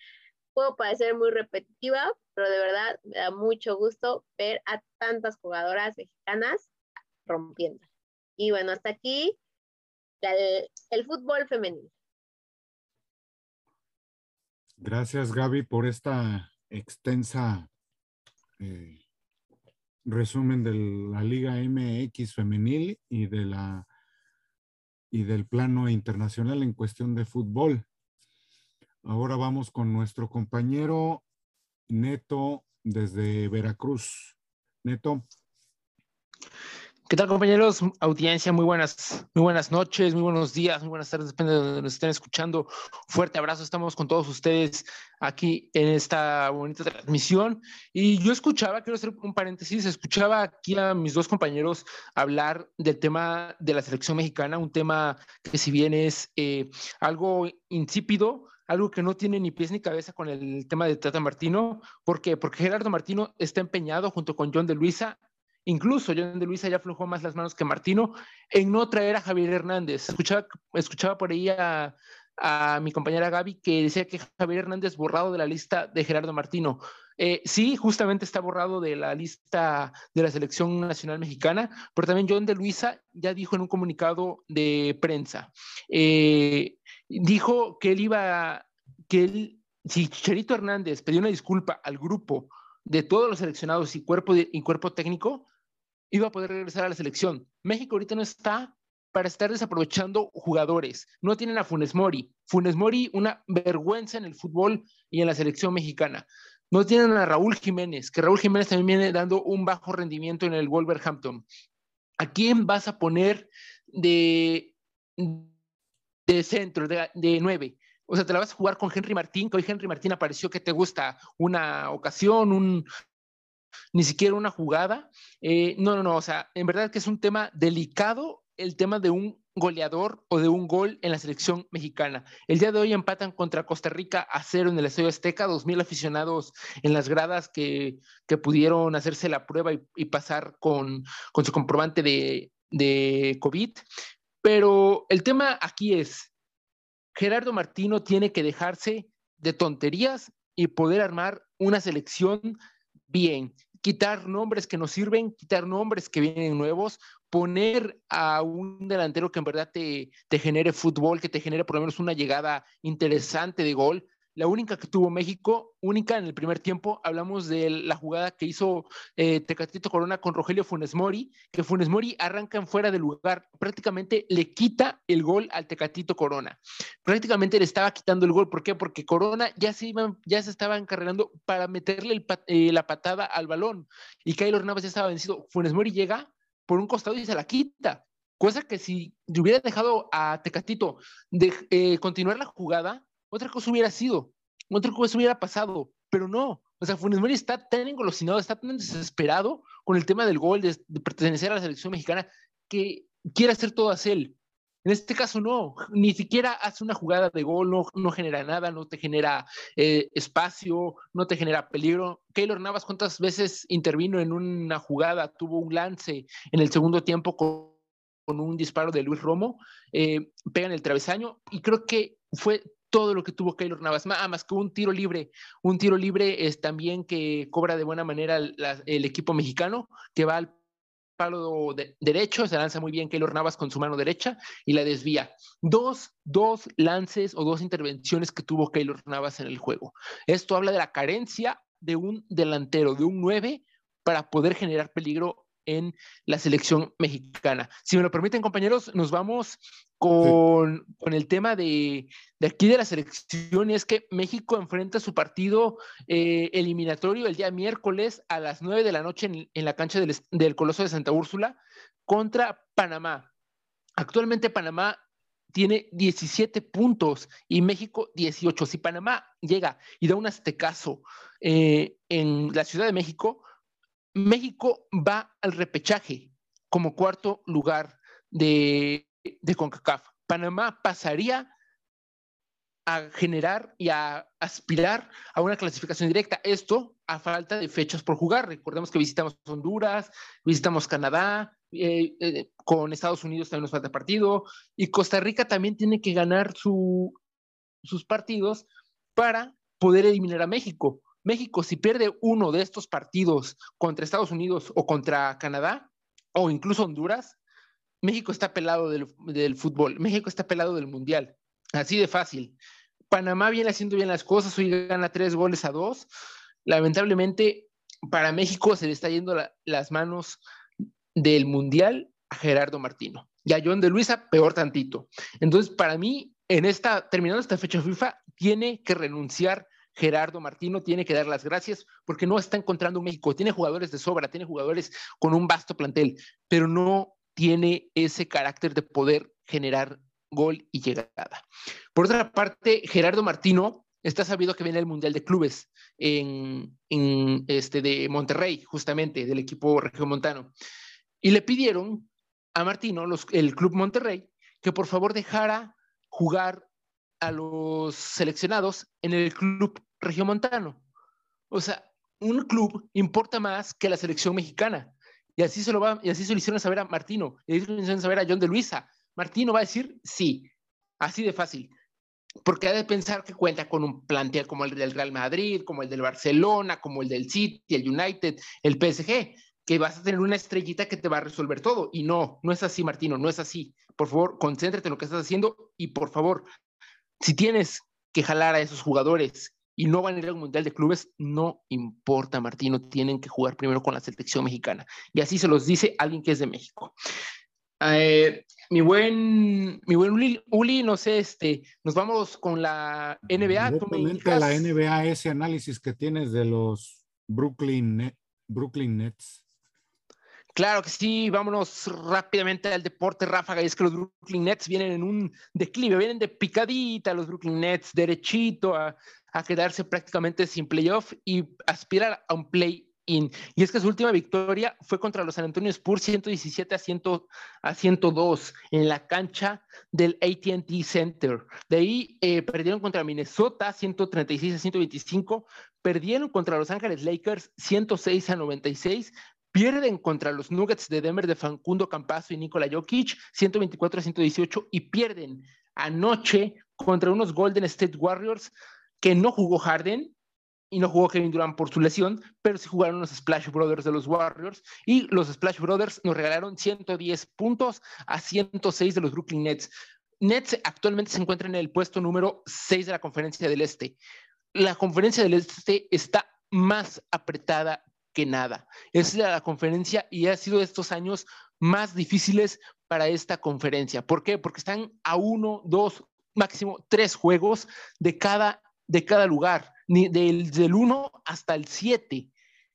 puedo parecer muy repetitiva, pero de verdad me da mucho gusto ver a tantas jugadoras mexicanas rompiendo. Y bueno, hasta aquí el, fútbol femenino. Gracias Gaby por esta extensa eh, resumen de la Liga MX femenil y de la y del plano internacional en cuestión de fútbol. Ahora vamos con nuestro compañero Neto desde Veracruz. Neto. ¿Qué tal, compañeros? Audiencia, muy buenas, muy buenas noches, muy buenos días, muy buenas tardes, depende de donde nos estén escuchando. Fuerte abrazo, estamos con todos ustedes aquí en esta bonita transmisión. Y yo escuchaba, quiero hacer un paréntesis, escuchaba aquí a mis dos compañeros hablar del tema de la selección mexicana, un tema que si bien es eh, algo insípido, algo que no tiene ni pies ni cabeza con el tema de Tata Martino. ¿Por qué? Porque Gerardo Martino está empeñado junto con John de Luisa Incluso John de Luisa ya aflojó más las manos que Martino en no traer a Javier Hernández. Escuchaba, escuchaba por ahí a, mi compañera Gaby que decía que Javier Hernández borrado de la lista de Gerardo Martino. Eh, sí, justamente está borrado de la lista de la selección nacional mexicana, pero también John de Luisa ya dijo en un comunicado de prensa, eh, dijo que él iba, que él, si Cherito Hernández pidió una disculpa al grupo de todos los seleccionados y cuerpo, y cuerpo técnico, iba a poder regresar a la selección. México ahorita no está para estar desaprovechando jugadores. No tienen a Funes Mori. Funes Mori, una vergüenza en el fútbol y en la selección mexicana. No tienen a Raúl Jiménez, que Raúl Jiménez también viene dando un bajo rendimiento en el Wolverhampton. ¿A quién vas a poner de, de centro, de, de nueve? O sea, te la vas a jugar con Henry Martín, que hoy Henry Martín apareció que te gusta una ocasión, un, ni siquiera una jugada. Eh, no, no, no, o sea, en verdad que es un tema delicado el tema de un goleador o de un gol en la selección mexicana. El día de hoy empatan contra Costa Rica a cero en el Estadio Azteca, dos mil aficionados en las gradas que, que pudieron hacerse la prueba y, pasar con, con, su comprobante de, de COVID. Pero el tema aquí es, Gerardo Martino tiene que dejarse de tonterías y poder armar una selección bien quitar nombres que nos sirven, quitar nombres que vienen nuevos, poner a un delantero que en verdad te, te genere fútbol, que te genere por lo menos una llegada interesante de gol, la única que tuvo México, única en el primer tiempo, hablamos de la jugada que hizo eh, Tecatito Corona con Rogelio Funes Mori, que Funes Mori arranca en fuera de lugar, prácticamente le quita el gol al Tecatito Corona. Prácticamente le estaba quitando el gol, ¿por qué? Porque Corona ya se, iba, ya se estaba encarregando para meterle eh, la patada al balón y Keylor Navas ya estaba vencido. Funes Mori llega por un costado y se la quita. Cosa que si hubiera dejado a Tecatito de eh, continuar la jugada, otra cosa hubiera sido, otra cosa hubiera pasado, pero no. O sea, Funes Mori está tan engolosinado, está tan desesperado con el tema del gol, de, pertenecer a la selección mexicana, que quiere hacer todo a él. En este caso no, ni siquiera hace una jugada de gol, no, no genera nada, no te genera eh, espacio, no te genera peligro. Keylor Navas, ¿cuántas veces intervino en una jugada? Tuvo un lance en el segundo tiempo con, un disparo de Luis Romo, eh, pega en el travesaño y creo que fue todo lo que tuvo Keylor Navas, más, más que un tiro libre. Un tiro libre es también que cobra de buena manera el equipo mexicano, que va al palo derecho, se lanza muy bien Keylor Navas con su mano derecha y la desvía. Dos, dos lances o dos intervenciones que tuvo Keylor Navas en el juego. Esto habla de la carencia de un delantero, de un 9, para poder generar peligro en la selección mexicana. Si me lo permiten, compañeros, nos vamos con, el tema de, aquí de la selección, y es que México enfrenta su partido eh, eliminatorio el día miércoles a las 9 de la noche en, la cancha del, del Coloso de Santa Úrsula contra Panamá. Actualmente Panamá tiene 17 puntos y México 18. Si Panamá llega y da un aztecaso eh, en la Ciudad de México, México va al repechaje como cuarto lugar de, CONCACAF. Panamá pasaría a generar y a aspirar a una clasificación directa. Esto a falta de fechas por jugar. Recordemos que visitamos Honduras, visitamos Canadá, eh, eh, con Estados Unidos también nos falta partido, y Costa Rica también tiene que ganar sus partidos para poder eliminar a México. México, si pierde uno de estos partidos contra Estados Unidos o contra Canadá, o incluso Honduras, México está pelado del, fútbol, México está pelado del mundial. Así de fácil. Panamá viene haciendo bien las cosas, hoy gana tres goles a dos. Lamentablemente, para México se le está yendo las manos del mundial a Gerardo Martino. Y a John de Luisa, peor tantito. Entonces, para mí, en esta, terminando esta fecha FIFA, tiene que renunciar Gerardo Martino tiene que dar las gracias porque no está encontrando México. Tiene jugadores de sobra, tiene jugadores con un vasto plantel, pero no tiene ese carácter de poder generar gol y llegada. Por otra parte, Gerardo Martino está sabido que viene el Mundial de Clubes en, este de Monterrey, justamente, del equipo regiomontano. Y le pidieron a Martino, el Club Monterrey, que por favor dejara jugar a los seleccionados en el club regiomontano. O sea, un club importa más que la selección mexicana. Y así se lo va, y así se lo hicieron saber a Martino, y así se lo hicieron saber a John de Luisa. Martino va a decir sí, así de fácil. Porque ha de pensar que cuenta con un plantel como el del Real Madrid, como el del Barcelona, como el del City, el United, el PSG, que vas a tener una estrellita que te va a resolver todo. Y no, no es así, Martino, no es así. Por favor, concéntrate en lo que estás haciendo y por favor, si tienes que jalar a esos jugadores y no van a ir al Mundial de Clubes, no importa, Martino, tienen que jugar primero con la selección mexicana. Y así se los dice alguien que es de México. Eh, mi buen, mi buen Uli, no sé, este, nos vamos con la NBA. la NBA, ese análisis que tienes de los Brooklyn, Brooklyn Nets. Claro que sí, vámonos rápidamente al deporte ráfaga. Y es que los Brooklyn Nets vienen en un declive, vienen de picadita los Brooklyn Nets, derechito a, a quedarse prácticamente sin playoff y aspirar a un play-in. Y es que su última victoria fue contra los San Antonio Spurs 117 a, 100, a 102 en la cancha del ATT Center. De ahí eh, perdieron contra Minnesota 136 a 125, perdieron contra Los Ángeles Lakers 106 a 96, Pierden contra los Nuggets de Denver de Facundo Campazo y Nikola Jokic, 124 a 118, y pierden anoche contra unos Golden State Warriors que no jugó Harden y no jugó Kevin Durant por su lesión, pero sí jugaron los Splash Brothers de los Warriors y los Splash Brothers nos regalaron 110 puntos a 106 de los Brooklyn Nets. Nets actualmente se encuentra en el puesto número 6 de la conferencia del Este. La conferencia del Este está más apretada que nada. Es la conferencia y ha sido estos años más difíciles para esta conferencia. ¿Por qué? Porque están a uno, dos, máximo tres juegos de cada, de cada lugar, ni del, del uno hasta el siete.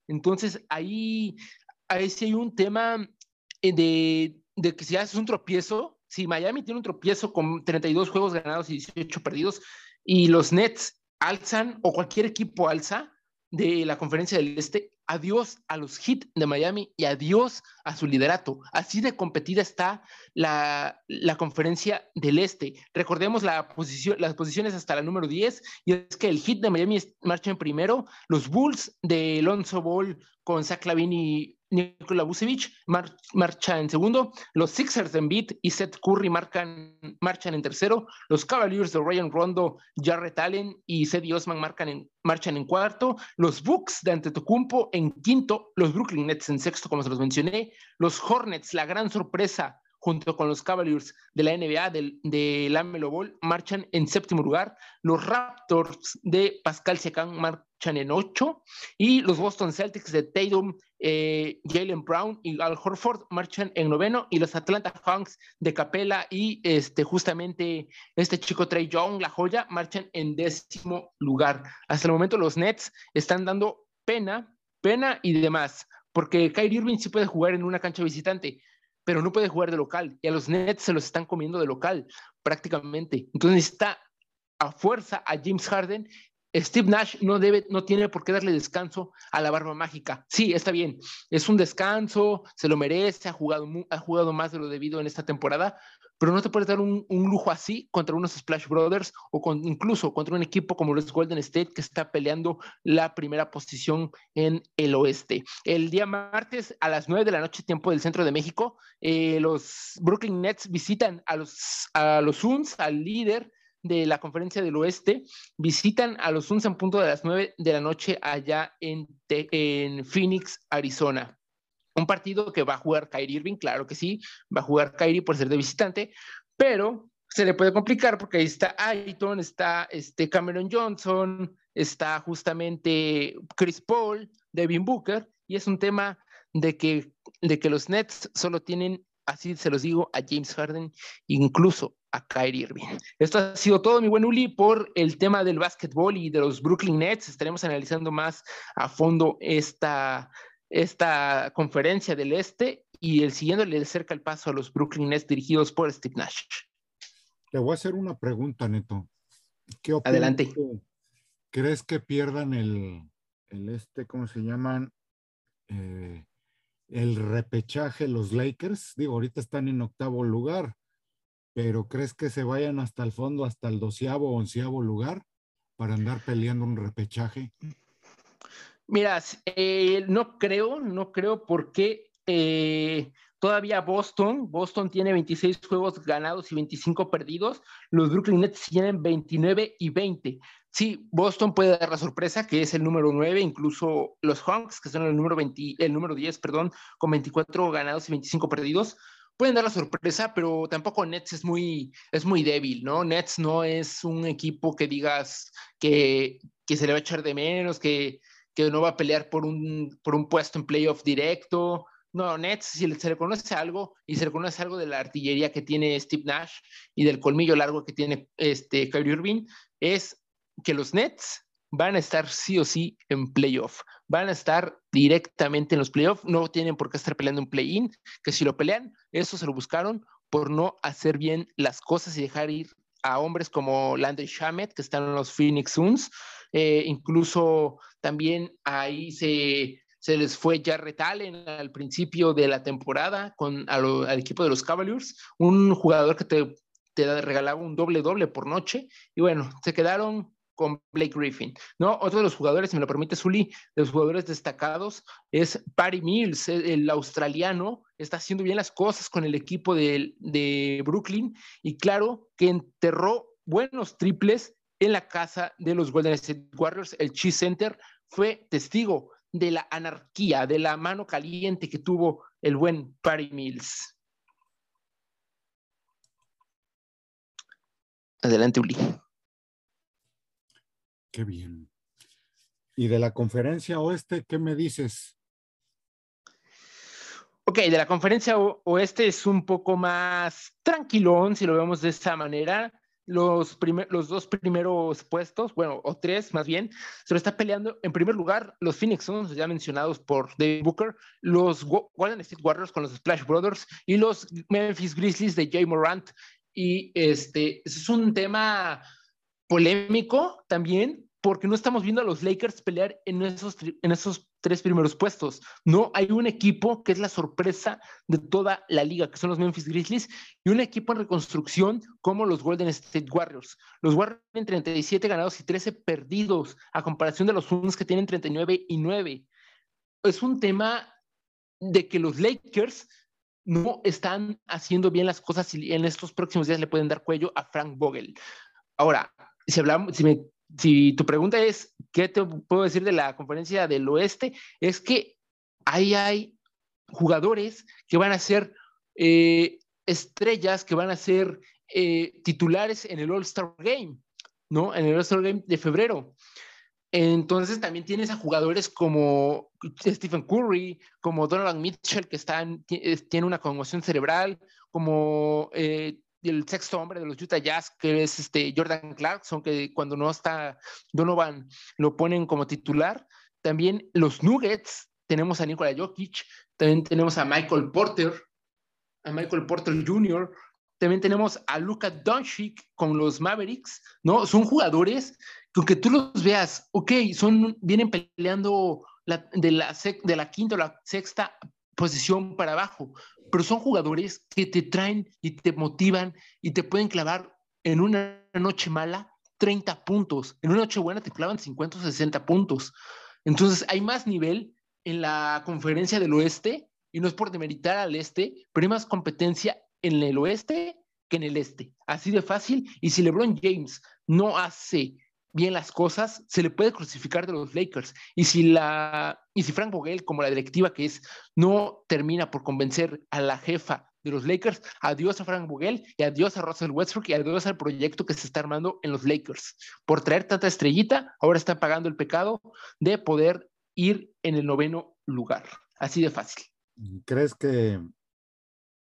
Entonces ahí, ahí sí hay un tema eh, de, de que si haces un tropiezo, si Miami tiene un tropiezo con 32 juegos ganados y 18 perdidos, y los Nets alzan, o cualquier equipo alza de la conferencia del Este, adiós a los Heat de Miami y adiós a su liderato. Así de competida está la, conferencia del Este. Recordemos la posición, las posiciones hasta la número 10 y es que el Heat de Miami marcha en primero, los Bulls de Alonso Ball con Zach Lavin y Nikola Vucevic marcha en segundo, los Sixers de Embiid y Seth Curry marcan, marchan en tercero, los Cavaliers de Ryan Rondo, Jarrett Allen y Cedi Osman marcan en, marchan en cuarto, los Bucks de Antetokounmpo en quinto, los Brooklyn Nets en sexto, como se los mencioné, los Hornets, la gran sorpresa junto con los Cavaliers de la NBA del, de Lamelo Ball, marchan en séptimo lugar. Los Raptors de Pascal Siakam en ocho. Y los Boston Celtics de Tatum, eh, Jalen Brown y Al Horford marchan en noveno. Y los Atlanta Hawks de Capela y este, justamente este chico Trey Young, la joya, marchan en décimo lugar. Hasta el momento los Nets están dando pena, pena y demás. Porque Kyrie Irving sí puede jugar en una cancha visitante, pero no puede jugar de local. Y a los Nets se los están comiendo de local prácticamente. Entonces está a fuerza a James Harden. Steve Nash no debe, no tiene por qué darle descanso a la barba mágica. Sí, está bien, es un descanso, se lo merece, ha jugado, ha jugado más de lo debido en esta temporada, pero no te puedes dar un, lujo así contra unos Splash Brothers o incluso contra un equipo como los Golden State que está peleando la primera posición en el oeste. El día martes a las 9 de la noche, tiempo del centro de México, eh, los Brooklyn Nets visitan a los, a los Suns, al líder de la conferencia del oeste, visitan a los Suns en punto de las 9 de la noche allá en, en Phoenix, Arizona. Un partido que va a jugar Kyrie Irving, claro que sí, va a jugar Kyrie por ser de visitante, pero se le puede complicar porque ahí está Ayton, está este Cameron Johnson, está justamente Chris Paul, Devin Booker, y es un tema de que, de que los Nets solo tienen, así se los digo, a James Harden, incluso a Kyrie Irving. Esto ha sido todo, mi buen Uli, por el tema del básquetbol y de los Brooklyn Nets. Estaremos analizando más a fondo esta, esta conferencia del Este y el siguiente le acerca el paso a los Brooklyn Nets dirigidos por Steve Nash. Te voy a hacer una pregunta, Neto. ¿Qué Adelante. ¿Crees que pierdan el, el este, ¿cómo se llaman? Eh, el repechaje los Lakers. Digo, ahorita están en octavo lugar, pero ¿crees que se vayan hasta el fondo, hasta el doceavo o onceavo lugar para andar peleando un repechaje? Mira, eh, no creo, no creo porque eh, todavía Boston, Boston tiene 26 juegos ganados y 25 perdidos, los Brooklyn Nets tienen 29 y 20. Sí, Boston puede dar la sorpresa, que es el número 9, incluso los Hawks, que son el número, 20, el número 10, perdón, con 24 ganados y 25 perdidos, pueden dar la sorpresa, pero tampoco Nets es muy, es muy débil, ¿no? Nets no es un equipo que digas que, que se le va a echar de menos, que, que no va a pelear por un, por un puesto en playoff directo. No, Nets, si se le conoce algo y se le conoce algo de la artillería que tiene Steve Nash y del colmillo largo que tiene este Kyrie Irving, es que los Nets van a estar sí o sí en playoff. Van a estar directamente en los playoffs. No tienen por qué estar peleando un play-in, que si lo pelean, eso se lo buscaron por no hacer bien las cosas y dejar ir a hombres como Landry Shamet, que están en los Phoenix Suns. Eh, incluso también ahí se, se les fue Jarrett Allen al principio de la temporada con al equipo de los Cavaliers, un jugador que te, te regalaba un doble doble por noche. Y bueno, se quedaron con Blake Griffin. ¿no? Otro de los jugadores, si me lo permite, Zully, de los jugadores destacados es Patty Mills, el australiano, está haciendo bien las cosas con el equipo de, de Brooklyn y claro que enterró buenos triples en la casa de los Golden State Warriors. El Cheese Center fue testigo de la anarquía, de la mano caliente que tuvo el buen Patty Mills. Adelante, Uli. Qué bien. ¿Y de la conferencia oeste, qué me dices? Ok, de la conferencia oeste es un poco más tranquilón, si lo vemos de esta manera. Los, los dos primeros puestos, bueno, o tres más bien, se lo está peleando en primer lugar los Phoenix Suns, ya mencionados por David Booker, los Golden State Warriors con los Splash Brothers y los Memphis Grizzlies de Jay Morant. Y este es un tema polémico también, porque no estamos viendo a los Lakers pelear en esos, en esos tres primeros puestos. No, hay un equipo que es la sorpresa de toda la liga, que son los Memphis Grizzlies, y un equipo en reconstrucción como los Golden State Warriors. Los Warriors tienen 37 ganados y 13 perdidos, a comparación de los Suns que tienen 39 y 9. Es un tema de que los Lakers no están haciendo bien las cosas y en estos próximos días le pueden dar cuello a Frank Vogel. Ahora, si hablamos, si, tu pregunta es, ¿qué te puedo decir de la conferencia del oeste? Es que ahí hay jugadores que van a ser eh, estrellas, que van a ser eh, titulares en el All-Star Game, ¿no? En el All-Star Game de febrero. Entonces también tienes a jugadores como Stephen Curry, como Donovan Mitchell, que tiene una conmoción cerebral, como eh, el sexto hombre de los Utah Jazz, que es este Jordan Clarkson, que cuando no está Donovan lo ponen como titular. También los Nuggets, tenemos a Nikola Jokic, también tenemos a Michael Porter, a Michael Porter Jr., también tenemos a Luka Doncic con los Mavericks, ¿no? Son jugadores que aunque tú los veas, ok, son, vienen peleando de, la, de la quinta o la sexta posición para abajo, pero son jugadores que te traen y te motivan y te pueden clavar en una noche mala 30 puntos, en una noche buena te clavan 50 o 60 puntos. Entonces hay más nivel en la conferencia del oeste y no es por demeritar al este, pero hay más competencia en el oeste que en el este. Así de fácil. Y si LeBron James no hace bien las cosas, se le puede crucificar de los Lakers. Y si, la, y si Frank Vogel, como la directiva que es, no termina por convencer a la jefa de los Lakers, adiós a Frank Vogel y adiós a Russell Westbrook y adiós al proyecto que se está armando en los Lakers. Por traer tanta estrellita, ahora está pagando el pecado de poder ir en el noveno lugar. Así de fácil. ¿Crees que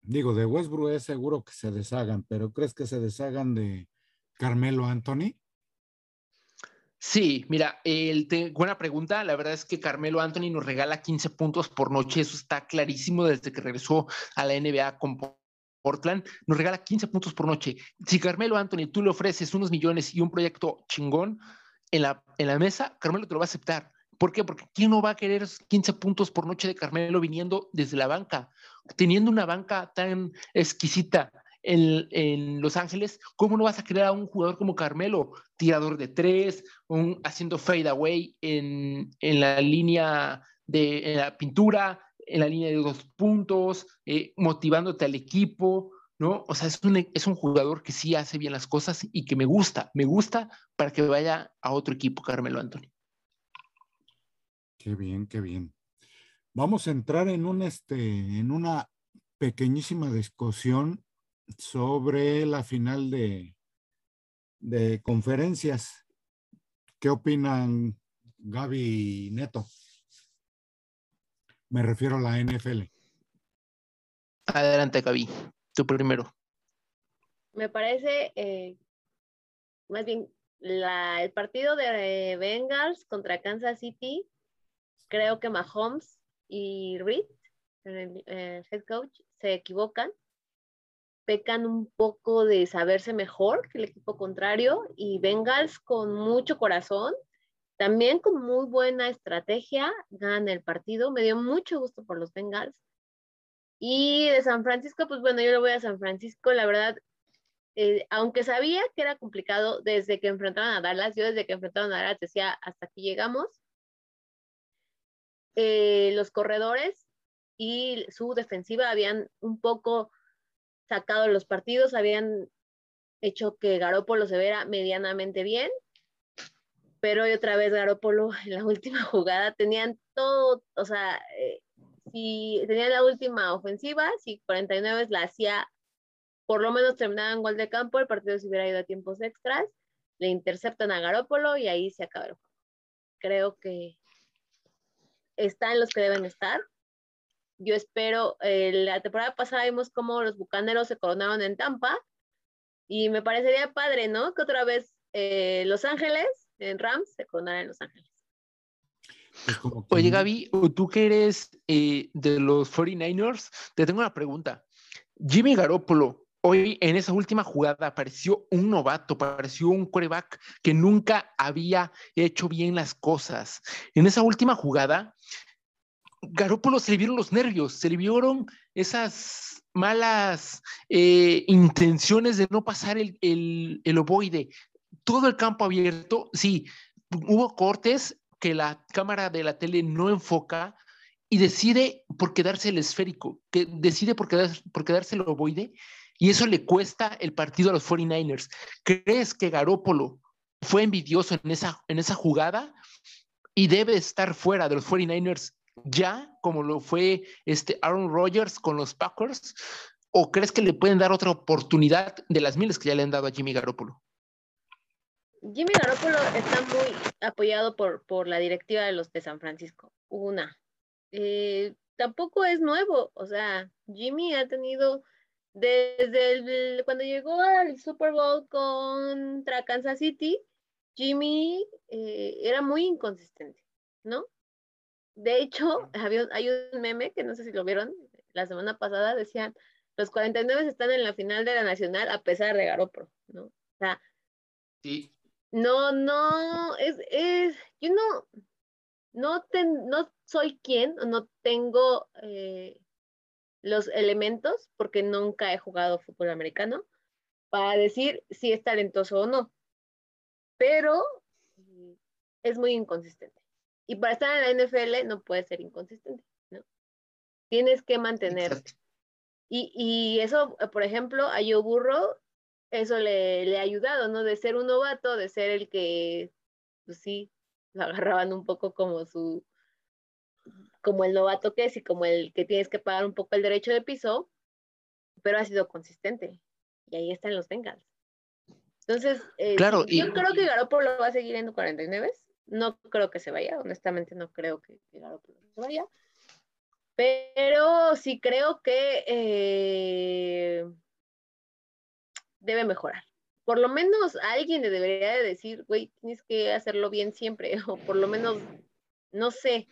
Digo, de Westbrook es seguro que se deshagan, pero ¿crees que se deshagan de Carmelo Anthony? Sí, mira, el buena pregunta. La verdad es que Carmelo Anthony nos regala 15 puntos por noche. Eso está clarísimo desde que regresó a la NBA con Portland. Nos regala 15 puntos por noche. Si Carmelo Anthony tú le ofreces unos millones y un proyecto chingón en la, en la mesa, Carmelo te lo va a aceptar. ¿Por qué? Porque ¿quién no va a querer 15 puntos por noche de Carmelo viniendo desde la banca? Teniendo una banca tan exquisita en, Los Ángeles, ¿cómo no vas a querer a un jugador como Carmelo, tirador de tres, un, haciendo fade away en, la línea de la pintura, en la línea de dos puntos, eh, motivándote al equipo, ¿no? O sea, es un, es un jugador que sí hace bien las cosas y que me gusta, me gusta para que vaya a otro equipo, Carmelo Anthony. Qué bien, qué bien. Vamos a entrar en un este, en una pequeñísima discusión sobre la final de, de conferencias. ¿Qué opinan Gaby y Neto? Me refiero a la NFL. Adelante, Gaby. Tú primero. Me parece, eh, más bien, el partido de Bengals contra Kansas City, creo que Mahomes y Reed, el head coach, se equivocan pecan un poco de saberse mejor que el equipo contrario y Bengals con mucho corazón, también con muy buena estrategia, ganan el partido. Me dio mucho gusto por los Bengals. Y de San Francisco, pues bueno, yo lo voy a San Francisco, la verdad, eh, aunque sabía que era complicado desde que enfrentaron a Dallas, yo desde que enfrentaron a Dallas decía, hasta aquí llegamos. Eh, los corredores y su defensiva habían un poco sacado los partidos, habían hecho que Garópolo se viera medianamente bien, pero otra vez Garópolo en la última jugada tenían todo, o sea, eh, si tenían la última ofensiva, si 49 la hacía, por lo menos terminaban gol de campo, el partido se hubiera ido a tiempos extras, le interceptan a Garópolo y ahí se acaba. Creo que están los que deben estar, yo espero, eh, la temporada pasada vimos cómo los bucaneros se coronaron en Tampa y me parecería padre, ¿no? Que otra vez eh, Los Ángeles, en Rams, se coronaran en Los Ángeles. Pues Oye, Gaby, tú que eres eh, de los 49ers, te tengo una pregunta. Jimmy Garoppolo, hoy en esa última jugada pareció un novato, pareció un coreback que nunca había hecho bien las cosas. En esa última jugada, Garópolo se le vieron los nervios, se le vieron esas malas eh, intenciones de no pasar el, el, ovoide. Todo el campo abierto, sí, hubo cortes que la cámara de la tele no enfoca y decide por quedarse el esférico, que decide por, por quedarse el ovoide y eso le cuesta el partido a los 49ers. ¿Crees que Garópolo fue envidioso en esa, en esa jugada y debe estar fuera de los 49ers ya, como lo fue este Aaron Rodgers con los Packers? ¿O crees que le pueden dar otra oportunidad de las miles que ya le han dado a Jimmy Garoppolo? Jimmy Garoppolo está muy apoyado por, por la directiva de los de San Francisco. Una. Eh, tampoco es nuevo, o sea, Jimmy ha tenido desde cuando llegó al Super Bowl contra Kansas City, Jimmy eh, era muy inconsistente, ¿no? De hecho, había, hay un meme que no sé si lo vieron la semana pasada, decían, los 49 están en la final de la Nacional a pesar de Garopro, ¿no? O sea, sí. no, no, es, es, yo no, no, no soy quien, no tengo eh, los elementos, porque nunca he jugado fútbol americano, para decir si es talentoso o no. Pero es muy inconsistente. Y para estar en la NFL no puedes ser inconsistente, ¿no? Tienes que mantenerte. Y, y, eso, por ejemplo, a Joe Burro, eso le, le, ha ayudado, ¿no? De ser un novato, de ser el que, pues sí, lo agarraban un poco como su, como el novato que es y como el que tienes que pagar un poco el derecho de piso, pero ha sido consistente. Y ahí están los Bengals. Entonces, eh, claro, yo creo que Garoppolo va a seguir en 49. No creo que se vaya, honestamente no creo que, se vaya. Pero sí creo que eh, debe mejorar. Por lo menos alguien le debería de decir, güey, tienes que hacerlo bien siempre, o por lo menos, no sé,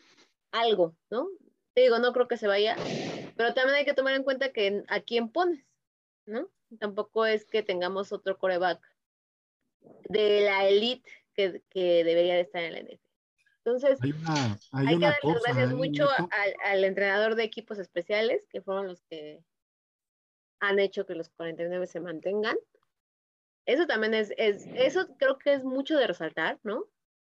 algo, ¿no? Te digo, no creo que se vaya, pero también hay que tomar en cuenta que a quién pones, ¿no? Tampoco es que tengamos otro coreback de la elite que, debería de estar en la NFL. Entonces, hay, que darle gracias mucho al, entrenador de equipos especiales, que fueron los que han hecho que los 49 se mantengan. Eso también es, es eso creo que es mucho de resaltar, ¿no?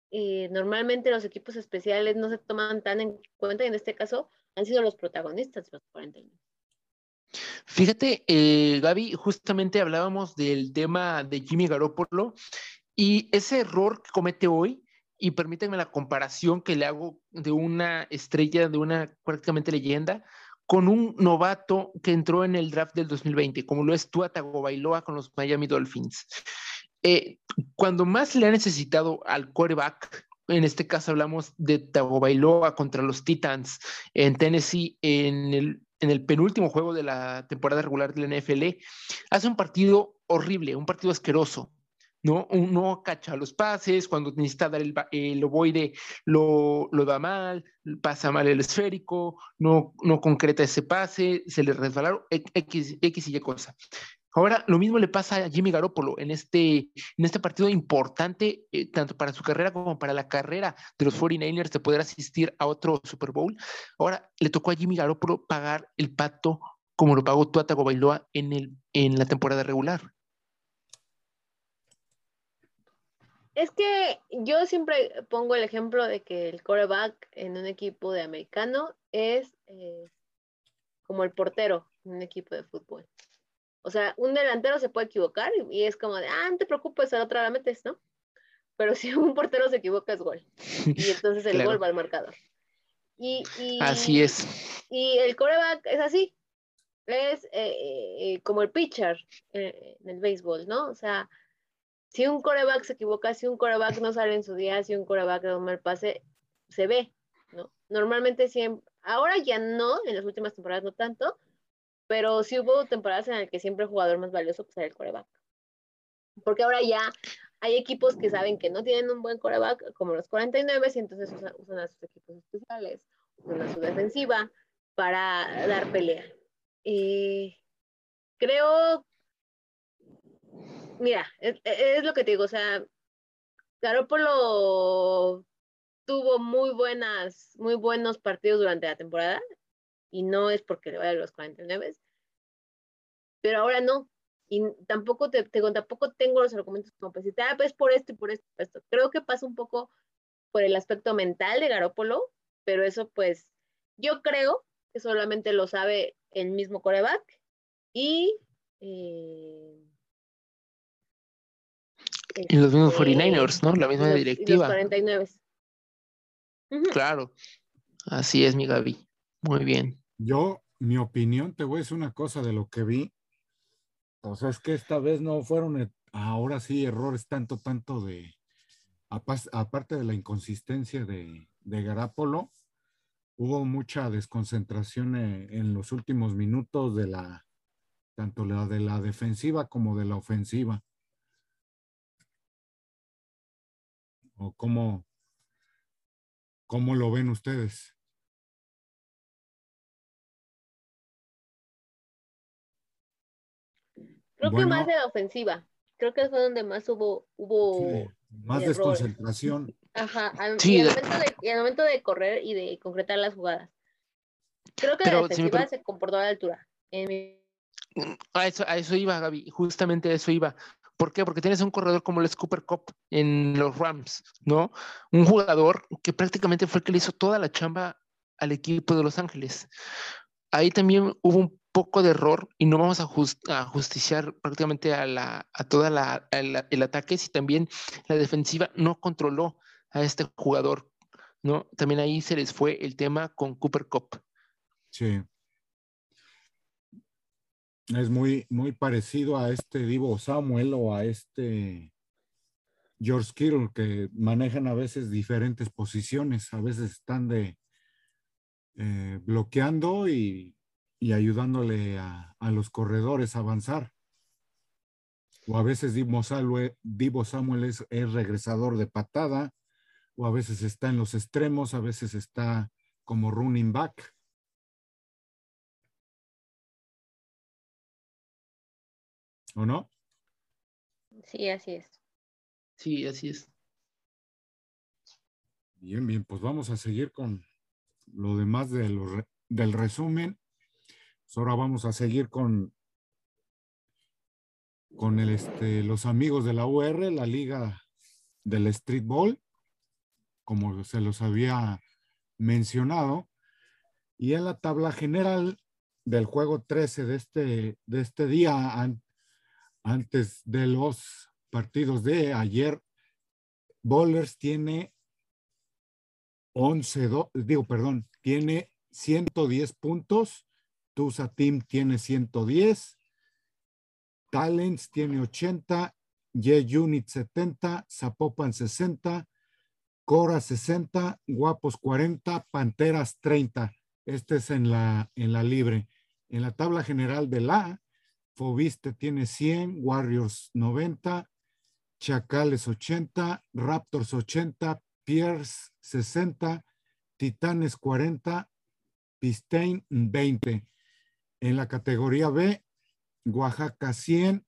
Y normalmente los equipos especiales no se toman tan en cuenta y en este caso han sido los protagonistas de los 49. Fíjate, eh, Gaby, justamente hablábamos del tema de Jimmy Garoppolo y ese error que comete hoy, y permítanme la comparación que le hago de una estrella, de una prácticamente leyenda, con un novato que entró en el draft del 2020, como lo es Tua Tagovailoa con los Miami Dolphins. Eh, cuando más le ha necesitado al quarterback, en este caso hablamos de Tagovailoa contra los Titans en Tennessee en el, en el penúltimo juego de la temporada regular de la NFL, hace un partido horrible, un partido asqueroso. ¿No? Uno cacha los pases, cuando necesita dar el, el ovoide lo, lo, da mal, pasa mal el esférico, no, no concreta ese pase, se le resbalaron X, X y Y cosa. Ahora, lo mismo le pasa a Jimmy Garoppolo en este, en este partido importante, eh, tanto para su carrera como para la carrera de los 49ers de poder asistir a otro Super Bowl. Ahora, le tocó a Jimmy Garoppolo pagar el pato como lo pagó Tuata Bailoa en, el, en la temporada regular. Es que yo siempre pongo el ejemplo de que el quarterback en un equipo de americano es eh, como el portero en un equipo de fútbol. O sea, un delantero se puede equivocar y, es como de, ah, no te preocupes, a la otra la metes, ¿no? Pero si un portero se equivoca es gol. Y entonces el gol va al marcador. Y, así es. Y el coreback es así. Es eh, eh, como el pitcher en el béisbol, ¿no? O sea, si un coreback se equivoca, si un coreback no sale en su día, si un coreback da un mal pase, se ve, ¿no? Normalmente siempre, ahora ya no, en las últimas temporadas no tanto, pero sí hubo temporadas en las que siempre el jugador más valioso pues, era el coreback. Porque ahora ya hay equipos que saben que no tienen un buen coreback, como los 49, y entonces usan, a sus equipos especiales, usan a su defensiva para dar pelea. Y creo mira, es, lo que te digo, o sea, Garoppolo tuvo muy buenas, muy buenos partidos durante la temporada y no es porque le vaya a los 49, pero ahora no. Y tampoco te, tampoco tengo los argumentos como pues, ah, pues por esto y por esto, por esto. Creo que pasa un poco por el aspecto mental de Garópolo, pero eso pues yo creo que solamente lo sabe el mismo coreback y eh, y los mismos 49ers, este, ¿no? La misma directiva. Los 49. Claro. Así es, mi Gaby. Muy bien. Yo, mi opinión, te voy a decir una cosa de lo que vi. O sea, es que esta vez no fueron, eh, ahora sí, errores tanto, tanto de, aparte de la inconsistencia de, de Garapolo, hubo mucha desconcentración eh, en los últimos minutos de la, tanto la de la defensiva como de la ofensiva. ¿O cómo, cómo lo ven ustedes? Creo que más de la ofensiva. Creo que fue donde más hubo. hubo más desconcentración. Ajá, al, y, al momento de, correr y de concretar las jugadas. Creo que la defensiva se comportó a la altura. A eso, a eso iba, Gaby. Justamente a eso iba. ¿Por qué? Porque tienes un corredor como el Cooper Cup en los Rams, ¿no? Un jugador que prácticamente fue el que le hizo toda la chamba al equipo de Los Ángeles. Ahí también hubo un poco de error y no vamos a, justiciar prácticamente a, la, toda la, el ataque si también la defensiva no controló a este jugador, ¿no? También ahí se les fue el tema con Cooper Cup. Sí es muy, muy parecido a este Divo Samuel o a este George Kittle, que manejan a veces diferentes posiciones, a veces están de eh, bloqueando y, ayudándole a, los corredores a avanzar. O a veces Divo Samuel, es, es regresador de patada, o a veces está en los extremos, a veces está como running back. ¿O no? Sí, así es. Sí, así es. Bien, bien, pues vamos a seguir con lo demás de del resumen. Pues ahora vamos a seguir con, con el, este, los amigos de la UR, la liga del streetball, como se los había mencionado. Y en la tabla general del juego 13 de este, de este día, antes de los partidos de ayer, Bowlers tiene 11, digo, perdón, tiene 110 puntos, Tusa Team tiene 110, Talents tiene 80, Y Unit 70, Zapopan 60, Cora 60, Guapos 40, Panteras 30. Este es en la, en la libre. En la tabla general de la Fobiste tiene 100, Warriors 90, Chacales 80, Raptors 80, Pierce 60, Titanes 40, Pistain 20. En la categoría B, Oaxaca 100,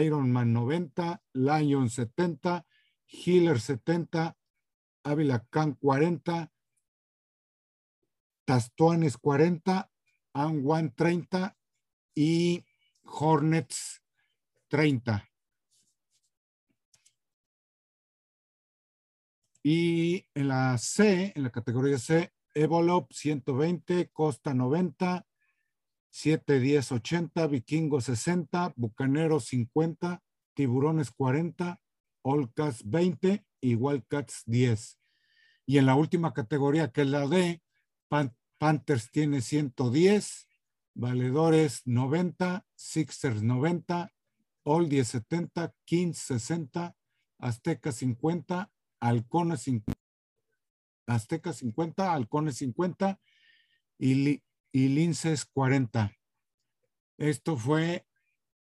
Ironman 90, Lion 70, Healer 70, Ávila Can 40, Tastuanes 40, Anwan 30 y Hornets 30. Y en la C, en la categoría C, Evolop 120, Costa 90, 710 80, Vikingo 60, Bucanero 50, Tiburones 40, Olcas 20 y Wildcats 10. Y en la última categoría, que es la D, Panthers tiene 110, Valedores 90, Sixers 90, All 1070, Kings 60, Azteca 50, Halcones 50, Azteca 50, Halcones 50 y, y Linces 40. Esto fue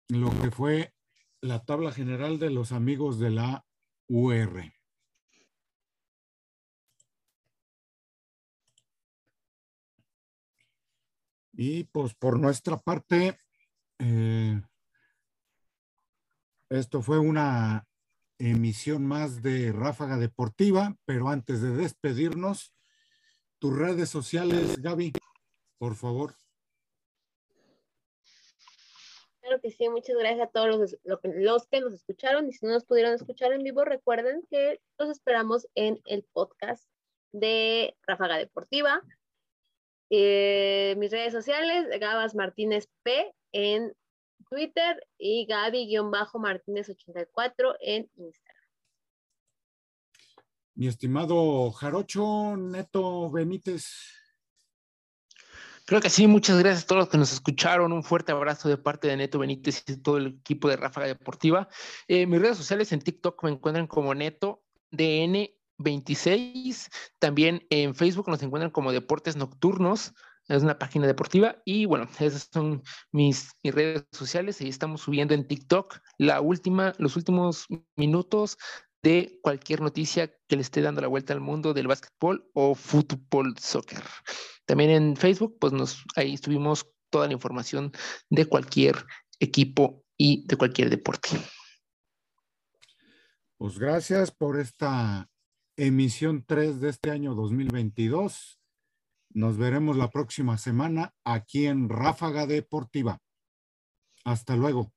lo que fue la tabla general de los amigos de la UR. Y pues por nuestra parte, eh, esto fue una emisión más de Ráfaga Deportiva, pero antes de despedirnos, tus redes sociales, Gaby, por favor. Claro que sí, muchas gracias a todos los, los, que nos escucharon y si no nos pudieron escuchar en vivo, recuerden que los esperamos en el podcast de Ráfaga Deportiva. Eh, mis redes sociales, Gabas Martínez P en Twitter y Gaby-Martínez84 en Instagram. Mi estimado Jarocho Neto Benítez. Creo que sí, muchas gracias a todos los que nos escucharon. Un fuerte abrazo de parte de Neto Benítez y todo el equipo de Ráfaga Deportiva. Eh, mis redes sociales en TikTok me encuentran como Neto DN 26. También en Facebook nos encuentran como Deportes Nocturnos. Es una página deportiva. Y bueno, esas son mis, redes sociales. Ahí estamos subiendo en TikTok la última, los últimos minutos de cualquier noticia que le esté dando la vuelta al mundo del básquetbol o fútbol soccer. También en Facebook, pues nos, ahí estuvimos toda la información de cualquier equipo y de cualquier deporte. Pues gracias por esta emisión 3 de este año 2022. Nos veremos la próxima semana aquí en Ráfaga Deportiva. Hasta luego.